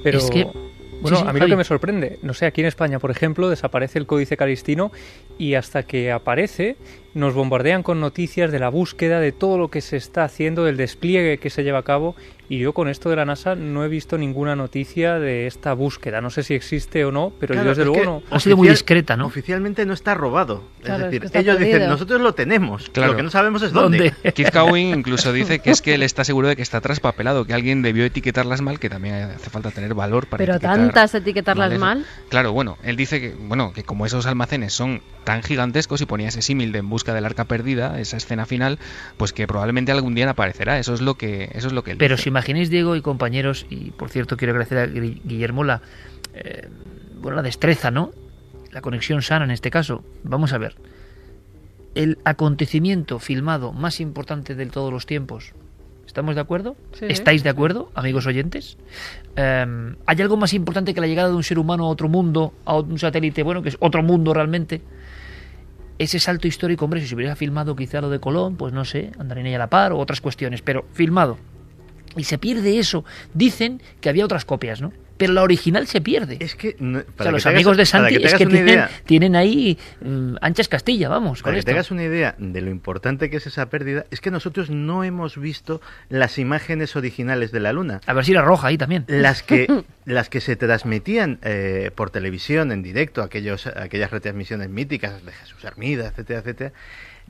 Pero... Es que Bueno, a mí lo que me sorprende, no sé, aquí en España, por ejemplo, desaparece el códice calistino y hasta que aparece nos bombardean con noticias de la búsqueda, de todo lo que se está haciendo, del despliegue que se lleva a cabo y yo con esto de la NASA no he visto ninguna noticia de esta búsqueda. No sé si existe o no, pero yo desde luego no. Ha sido muy discreta, ¿no? Oficialmente no está robado. es decir, ellos dicen, nosotros lo tenemos, lo que no sabemos es dónde. [laughs] Keith Cowing incluso dice que es que él está seguro de que está traspapelado, que alguien debió etiquetarlas mal, que también hace falta tener valor para Pero tantas etiquetarlas mal. Claro, bueno, él dice que bueno, que como esos almacenes son tan gigantescos y ponía ese símil de En busca del arca perdida, esa escena final, pues que probablemente algún día aparecerá. Eso es lo que eso es lo que él Pero dice. si imaginéis Diego y compañeros y por cierto quiero agradecer a Guillermo la eh, bueno, la destreza, ¿no? La conexión sana en este caso. Vamos a ver. El acontecimiento filmado más importante de todos los tiempos ¿Estamos de acuerdo? ¿Estáis de acuerdo, amigos oyentes? Em, ¿Hay algo más importante que la llegada de un ser humano a otro mundo, a un satélite, bueno, que es otro mundo realmente? Ese salto histórico, hombre, si se hubiera filmado quizá lo de Colón, pues no sé, Andarina y a la par o otras cuestiones, pero filmado. Y se pierde eso. Dicen que había otras copias, ¿no? Pero la original se pierde. Es que los amigos de Santi es que tienen, ahí mm, anchas Castilla, vamos. Para que te hagas una idea de lo importante que es esa pérdida, es que nosotros no hemos visto las imágenes originales de la Luna. A ver si era roja ahí también. Las que, [laughs] las que se transmitían eh, por televisión en directo, aquellos, aquellas retransmisiones míticas de Jesús Armida, etcétera, etcétera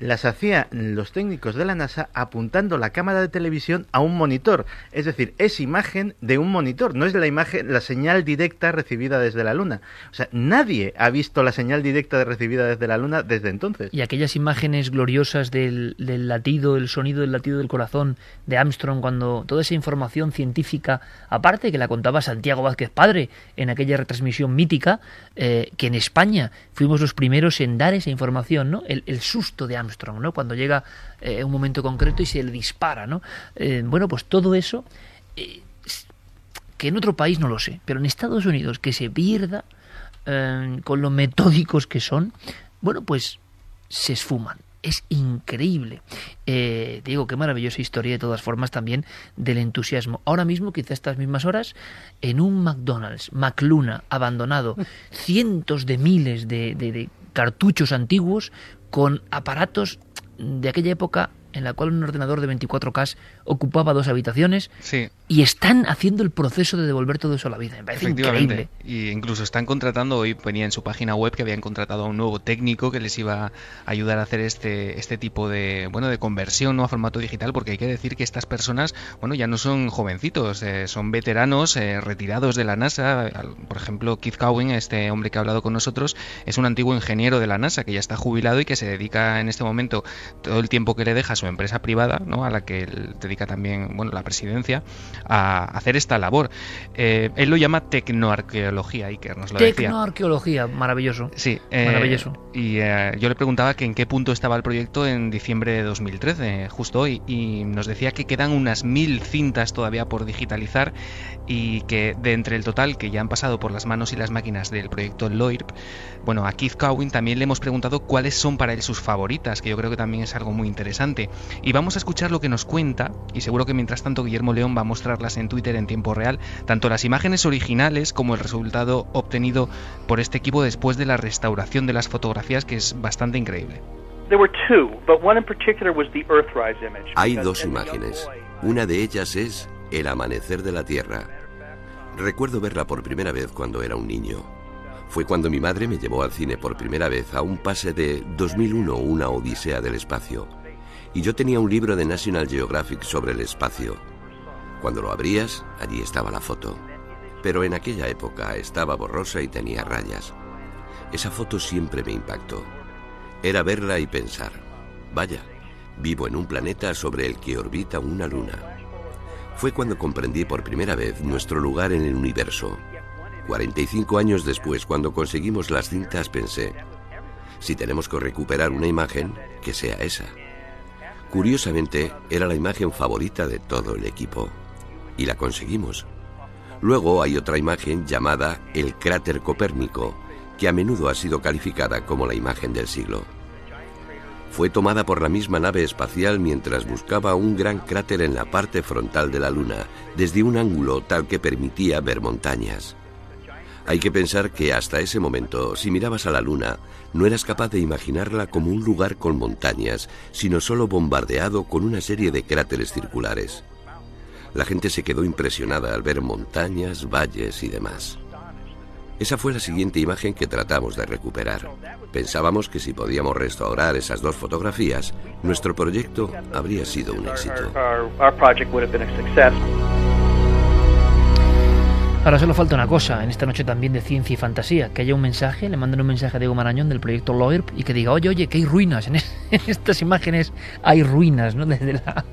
las hacían los técnicos de la NASA apuntando la cámara de televisión a un monitor. Es decir, es imagen de un monitor, no es la imagen, la señal directa recibida desde la Luna. O sea, nadie ha visto la señal directa recibida desde la Luna desde entonces. Y aquellas imágenes gloriosas del, del latido, el sonido del latido del corazón de Armstrong, cuando toda esa información científica, aparte que la contaba Santiago Vázquez Padre en aquella retransmisión mítica, eh, que en España fuimos los primeros en dar esa información, ¿no? El, el susto de Armstrong ¿no? Cuando llega eh, un momento concreto y se le dispara, ¿no? Eh, bueno, pues todo eso, que en otro país no lo sé, pero en Estados Unidos que se pierda con lo metódicos que son, bueno, pues se esfuman. Es increíble. digo, qué maravillosa historia de todas formas también del entusiasmo. Ahora mismo, quizá estas mismas horas, en un McDonald's, McLuna, abandonado, [laughs] cientos de miles de cartuchos antiguos con aparatos de aquella época en la cual un ordenador de 24K ocupaba dos habitaciones y están haciendo el proceso de devolver todo eso a la vida. Me parece increíble. Y incluso están contratando, hoy venía en su página web que habían contratado a un nuevo técnico que les iba a ayudar a hacer este, este tipo de, bueno, de conversión ¿no? a formato digital, porque hay que decir que estas personas, bueno, ya no son jovencitos, eh, son veteranos eh, retirados de la NASA. Por ejemplo, Keith Cowen, este hombre que ha hablado con nosotros, es un antiguo ingeniero de la NASA que ya está jubilado y que se dedica en este momento todo el tiempo que le deja su empresa privada, ¿no? a la que dedica también bueno, la presidencia, a hacer esta labor. Eh, él lo llama tecnoarqueología, Iker, nos lo Tecnoarqueología, maravilloso. Sí, eh, maravilloso. Y eh, yo le preguntaba que en qué punto estaba el proyecto en diciembre de 2013, justo hoy, y nos decía que quedan unas mil cintas todavía por digitalizar y que de entre el total que ya han pasado por las manos y las máquinas del proyecto LOIRP, bueno, a Keith Cowin también le hemos preguntado cuáles son para él sus favoritas, que yo creo que también es algo muy interesante. Y vamos a escuchar lo que nos cuenta, y seguro que mientras tanto Guillermo León va a mostrarlas en Twitter en tiempo real, tanto las imágenes originales como el resultado obtenido por este equipo después de la restauración de las fotografías, que es bastante increíble. Hay dos imágenes. Una de ellas es el amanecer de la Tierra. Recuerdo verla por primera vez cuando era un niño. Fue cuando mi madre me llevó al cine por primera vez a un pase de 2001, una odisea del espacio y yo tenía un libro de National Geographic sobre el espacio. Cuando lo abrías, allí estaba la foto. Pero en aquella época estaba borrosa y tenía rayas. Esa foto siempre me impactó. Era verla y pensar, vaya, vivo en un planeta sobre el que orbita una luna. Fue cuando comprendí por primera vez nuestro lugar en el universo. 45 años después, cuando conseguimos las cintas, pensé, si tenemos que recuperar una imagen, que sea esa. Curiosamente, era la imagen favorita de todo el equipo. Y la conseguimos. Luego hay otra imagen llamada el cráter Copérnico, que a menudo ha sido calificada como la imagen del siglo. Fue tomada por la misma nave espacial mientras buscaba un gran cráter en la parte frontal de la Luna, desde un ángulo tal que permitía ver montañas. Hay que pensar que hasta ese momento, si mirabas a la Luna, no eras capaz de imaginarla como un lugar con montañas, sino solo bombardeado con una serie de cráteres circulares. La gente se quedó impresionada al ver montañas, valles y demás. Esa fue la siguiente imagen que tratamos de recuperar. Pensábamos que si podíamos restaurar esas dos fotografías, nuestro proyecto habría sido un éxito. Ahora solo falta una cosa, en esta noche también de ciencia y fantasía, que haya un mensaje, le manden un mensaje a Diego Marañón del proyecto LOIRP y que diga, oye, oye, que hay ruinas, en, [laughs] estas imágenes hay ruinas, ¿no? [laughs] Desde la...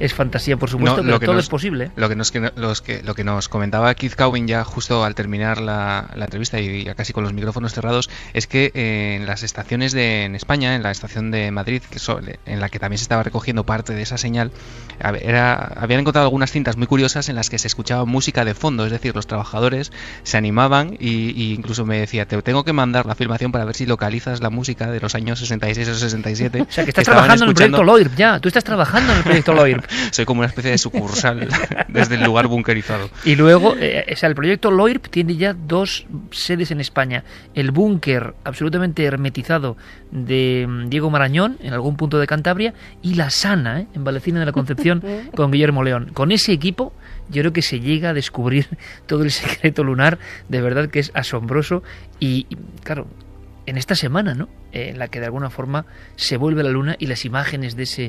es fantasía, por supuesto, pero todo es posible. Lo que, nos, los que, lo que nos comentaba Keith Cowin ya justo al terminar la, entrevista y ya casi con los micrófonos cerrados, es que en las estaciones de en España, en la estación de Madrid, que en la que también se estaba recogiendo parte de esa señal, era, habían encontrado algunas cintas muy curiosas en las que se escuchaba música de fondo es decir, los trabajadores se animaban y, incluso me decía, te tengo que mandar la filmación para ver si localizas la música de los años 66 o 67. [laughs] O sea, que estás trabajando en el proyecto LOIRP ya, tú estás trabajando en el proyecto LOIRP. [laughs] Soy como una especie de sucursal [laughs] desde el lugar bunkerizado. Y luego, eh, o sea, el proyecto LOIRP tiene ya dos sedes en España. El búnker absolutamente hermetizado de mm, Diego Marañón, en algún punto de Cantabria, y la Sana, ¿eh? en Valecina de la Concepción, con Guillermo León. Con ese equipo yo creo que se llega a descubrir [laughs] todo el secreto lunar, de verdad que es asombroso y, claro, en esta semana, ¿no? En la que de alguna forma se vuelve la luna y las imágenes de ese,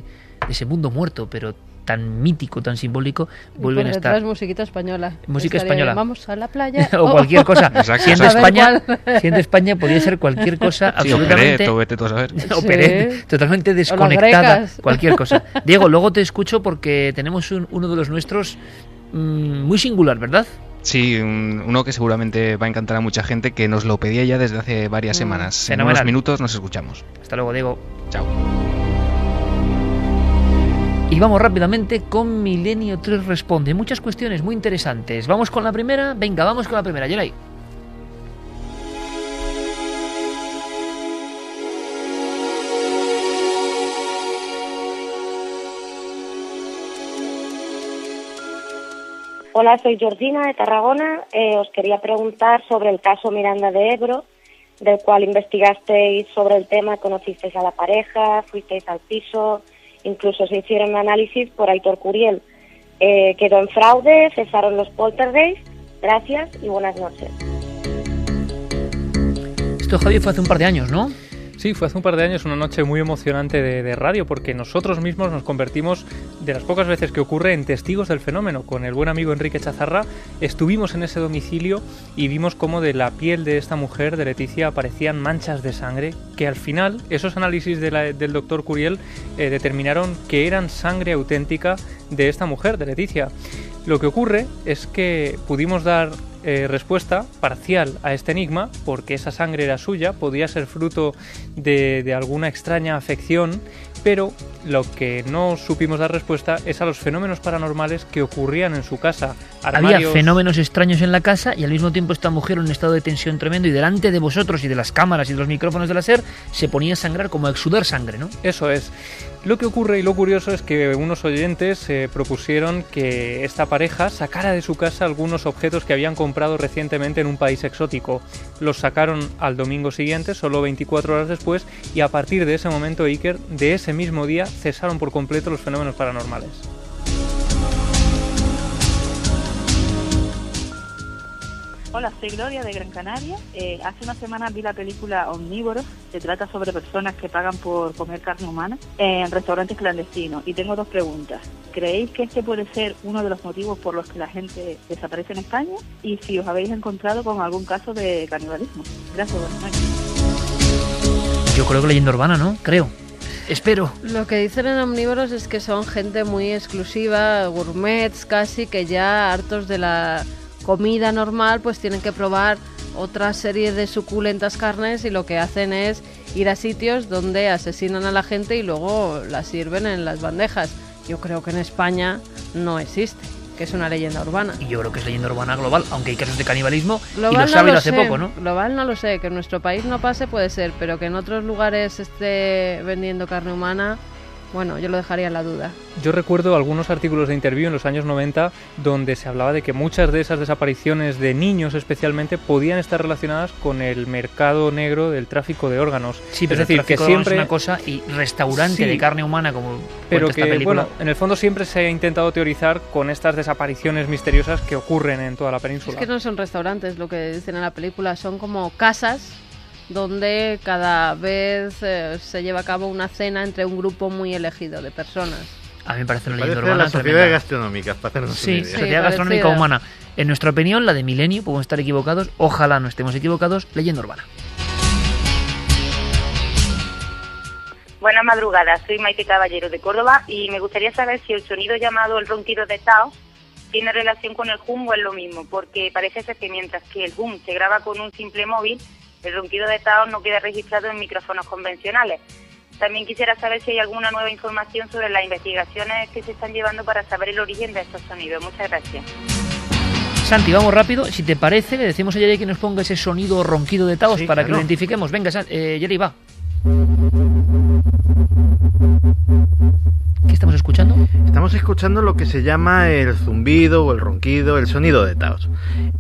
de ese mundo muerto, pero tan mítico, tan simbólico, vuelven a estar. musiquita española. Música española. Vamos a la playa. [laughs] o cualquier cosa. siendo España, [laughs] siendo España podría ser cualquier cosa absolutamente. totalmente desconectada. Cualquier cosa. Diego, luego te escucho porque tenemos uno de los nuestros Mm, muy singular, ¿verdad? Sí, uno que seguramente va a encantar a mucha gente que nos lo pedía ya desde hace varias mm, semanas. En unos minutos nos escuchamos. Hasta luego, Diego. Chao. Y vamos rápidamente con Milenio 3 Responde. Muchas cuestiones muy interesantes. Vamos con la primera. Venga, vamos con la primera. Yeray. Hola, soy Georgina de Tarragona. Eh, os quería preguntar sobre el caso Miranda de Ebro, del cual investigasteis sobre el tema, conocisteis a la pareja, fuisteis al piso, incluso se hicieron análisis por Aitor Curiel. Eh, quedó en fraude, cesaron los poltergeists. Gracias y buenas noches. Esto, Javier, fue hace un par de años, ¿no? Sí, fue hace un par de años una noche muy emocionante de, radio porque nosotros mismos nos convertimos de las pocas veces que ocurre en testigos del fenómeno. Con el buen amigo Enrique Chazarra estuvimos en ese domicilio y vimos cómo de la piel de esta mujer, de Leticia, aparecían manchas de sangre que al final esos análisis del doctor Curiel eh, determinaron que eran sangre auténtica de esta mujer, de Leticia. Lo que ocurre es que pudimos dar eh, respuesta parcial a este enigma, porque esa sangre era suya, podía ser fruto de, de alguna extraña afección, pero lo que no supimos dar respuesta es a los fenómenos paranormales que ocurrían en su casa. Había fenómenos extraños en la casa y al mismo tiempo esta mujer en un estado de tensión tremendo y delante de vosotros y de las cámaras y de los micrófonos de la SER se ponía a sangrar como a exudar sangre, ¿no? Eso es. Lo que ocurre y lo curioso es que unos oyentes se propusieron que esta pareja sacara de su casa algunos objetos que habían comprado recientemente en un país exótico. Los sacaron al domingo siguiente, solo 24 horas después, y a partir de ese momento, Iker, de ese mismo día, cesaron por completo los fenómenos paranormales. Hola, soy Gloria de Gran Canaria. Eh, hace una semana vi la película Omnívoro. Se trata sobre personas que pagan por comer carne humana en restaurantes clandestinos. Y tengo dos preguntas. ¿Creéis que este puede ser uno de los motivos por los que la gente desaparece en España? Y si os habéis encontrado con algún caso de canibalismo. Gracias, buenas Yo creo que leyenda urbana, ¿no? Creo. Espero. Lo que dicen en Omnívoros es que son gente muy exclusiva, gourmets casi, que ya hartos de la comida normal, pues tienen que probar otra serie de suculentas carnes y lo que hacen es ir a sitios donde asesinan a la gente y luego la sirven en las bandejas. Yo creo que en España no existe, que es una leyenda urbana. Y yo creo que es leyenda urbana global, aunque hay casos de canibalismo global y lo saben hace poco, ¿no? Global no lo sé, que en nuestro país no pase puede ser, pero que en otros lugares esté vendiendo carne humana Bueno, yo lo dejaría en la duda. Yo recuerdo algunos artículos de interview en los años 90 donde se hablaba de que muchas de esas desapariciones de niños especialmente podían estar relacionadas con el mercado negro del tráfico de órganos. Sí, pero es decir, que siempre es una cosa y restaurante de carne humana como pero que bueno, en el fondo siempre se ha intentado teorizar con estas desapariciones misteriosas que ocurren en toda la península. Es que no son restaurantes, lo que dicen en la película, son como casas donde cada vez eh, se lleva a cabo una cena entre un grupo muy elegido de personas. A mí me parece una leyenda urbana. La sociedad gastronómica, para Sí, sociedad gastronómica humana. En nuestra opinión, la de Milenio, podemos estar equivocados, ojalá no estemos equivocados, leyenda urbana. Buenas madrugadas, soy Maite Caballero de Córdoba y me gustaría saber si el sonido llamado el ronquido de Tao tiene relación con el hum o es lo mismo, porque parece ser que mientras que el hum se graba con un simple móvil, el ronquido de Taos no queda registrado en micrófonos convencionales. También quisiera saber si hay alguna nueva información sobre las investigaciones que se están llevando para saber el origen de estos sonidos. Muchas gracias. Santi, vamos rápido. Si te parece, le decimos a Jerry que nos ponga ese sonido ronquido de Taos para que lo identifiquemos. Venga, eh, Jerry, va. ¿Qué estamos escuchando? Estamos escuchando lo que se llama el zumbido o el ronquido, el sonido de Taos.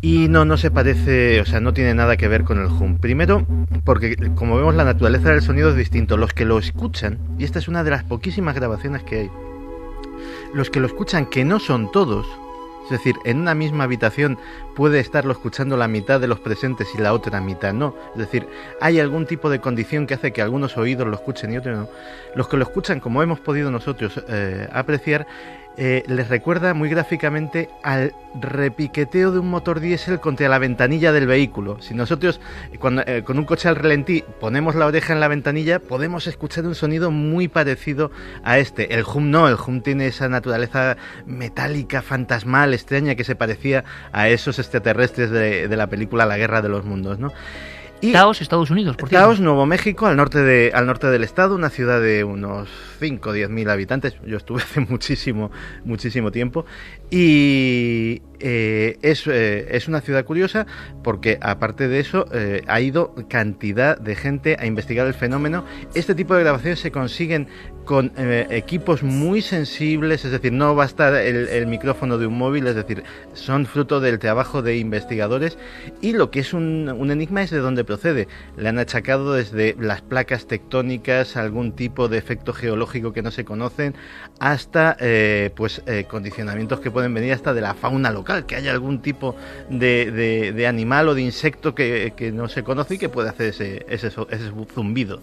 Y no, no se parece, o sea, no tiene nada que ver con el hum. Primero, porque como vemos la naturaleza del sonido es distinto. Los que lo escuchan, y esta es una de las poquísimas grabaciones que hay, los que lo escuchan, que no son todos, es decir, en una misma habitación puede estarlo escuchando la mitad de los presentes y la otra mitad no. Es decir, hay algún tipo de condición que hace que algunos oídos lo escuchen y otros no. Los que lo escuchan, como hemos podido nosotros eh, apreciar, eh, les recuerda muy gráficamente al repiqueteo de un motor diésel contra la ventanilla del vehículo. Si nosotros cuando, eh, con un coche al relentí ponemos la oreja en la ventanilla, podemos escuchar un sonido muy parecido a este. El hum no, el hum tiene esa naturaleza metálica, fantasmal, extraña que se parecía a esos extraterrestres de, de la película La Guerra de los Mundos, ¿no? Y Taos, Estados Unidos, por Taos, Nuevo México, al norte, de, al norte del estado, una ciudad de unos 5 o 10 mil habitantes. Yo estuve [laughs] hace muchísimo, muchísimo tiempo. Y eh, es, eh, es, una ciudad curiosa porque, aparte de eso, eh, ha ido cantidad de gente a investigar el fenómeno. Este tipo de grabaciones se consiguen con equipos muy sensibles, es decir, no basta el, el, micrófono de un móvil, es decir, son fruto del trabajo de investigadores. Y lo que es un, un enigma es de dónde procede. Le han achacado desde las placas tectónicas, algún tipo de efecto geológico que no se conocen, hasta eh, pues eh, condicionamientos que pueden venir hasta de la fauna local, que haya algún tipo de, de, de animal o de insecto que, que, no se conoce y que puede hacer ese, ese, ese zumbido.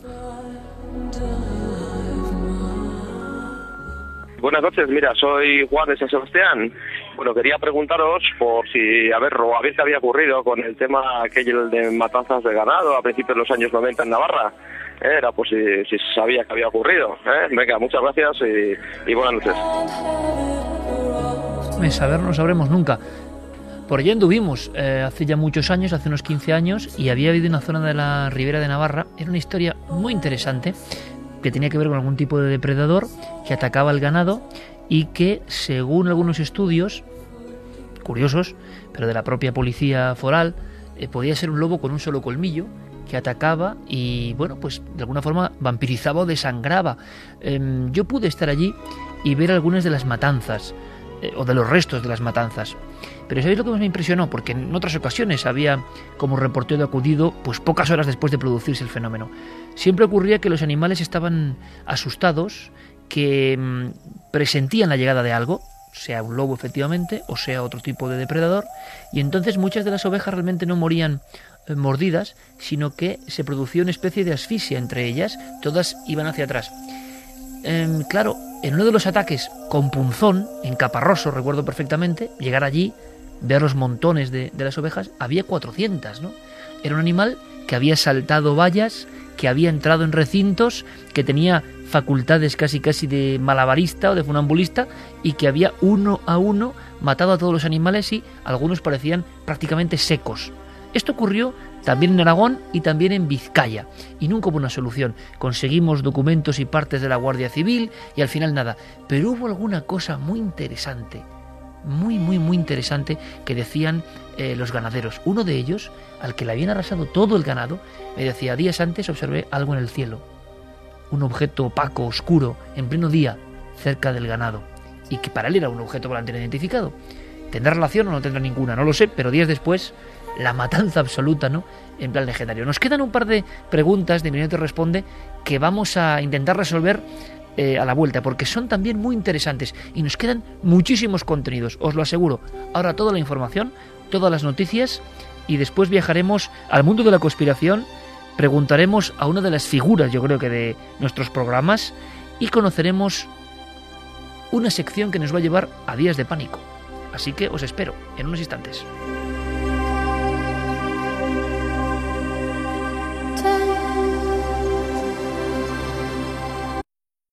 Buenas noches, mira, soy Juan de San Sebastián. Bueno, quería preguntaros por si, a ver, o a ver qué había ocurrido con el tema aquel de matanzas de ganado a principios de los años 90 en Navarra. Eh, era por si, si sabía que había ocurrido. ¿eh? Venga, muchas gracias y, y buenas noches. Saber no sabremos nunca. Por allí anduvimos eh, hace ya muchos años, hace unos 15 años, y había habido una zona de la ribera de Navarra. Era una historia muy interesante que tenía que ver con algún tipo de depredador que atacaba al ganado y que, según algunos estudios curiosos, pero de la propia policía foral, eh, podía ser un lobo con un solo colmillo que atacaba y, bueno, pues de alguna forma vampirizaba o desangraba. Eh, yo pude estar allí y ver algunas de las matanzas, eh, o de los restos de las matanzas. Pero ¿sabéis lo que más me impresionó? Porque en otras ocasiones había como reportero acudido pues pocas horas después de producirse el fenómeno. Siempre ocurría que los animales estaban asustados, que mmm, presentían la llegada de algo, sea un lobo efectivamente, o sea otro tipo de depredador, y entonces muchas de las ovejas realmente no morían eh, mordidas, sino que se producía una especie de asfixia entre ellas, todas iban hacia atrás. Eh, claro, en uno de los ataques con punzón, en Caparroso, recuerdo perfectamente, llegar allí, ver los montones de, las ovejas, había 400, ¿no? Era un animal que había saltado vallas, que había entrado en recintos, que tenía facultades casi casi de malabarista o de funambulista y que había uno a uno matado a todos los animales y algunos parecían prácticamente secos. Esto ocurrió también en Aragón y también en Vizcaya y nunca hubo una solución. Conseguimos documentos y partes de la Guardia Civil y al final nada. Pero hubo alguna cosa muy interesante, muy, muy, muy interesante que decían eh, los ganaderos. Uno de ellos, al que le habían arrasado todo el ganado, me decía, días antes observé algo en el cielo. un objeto opaco, oscuro, en pleno día, cerca del ganado, y que para él era un objeto volante identificado. ¿Tendrá relación o no tendrá ninguna? No lo sé, pero días después, la matanza absoluta, ¿no? En plan legendario. Nos quedan un par de preguntas de Minuto Responde que vamos a intentar resolver eh, a la vuelta, porque son también muy interesantes y nos quedan muchísimos contenidos, os lo aseguro. Ahora toda la información, todas las noticias y después viajaremos al mundo de la conspiración, preguntaremos a una de las figuras, yo creo que de nuestros programas, y conoceremos una sección que nos va a llevar a días de pánico. Así que os espero en unos instantes.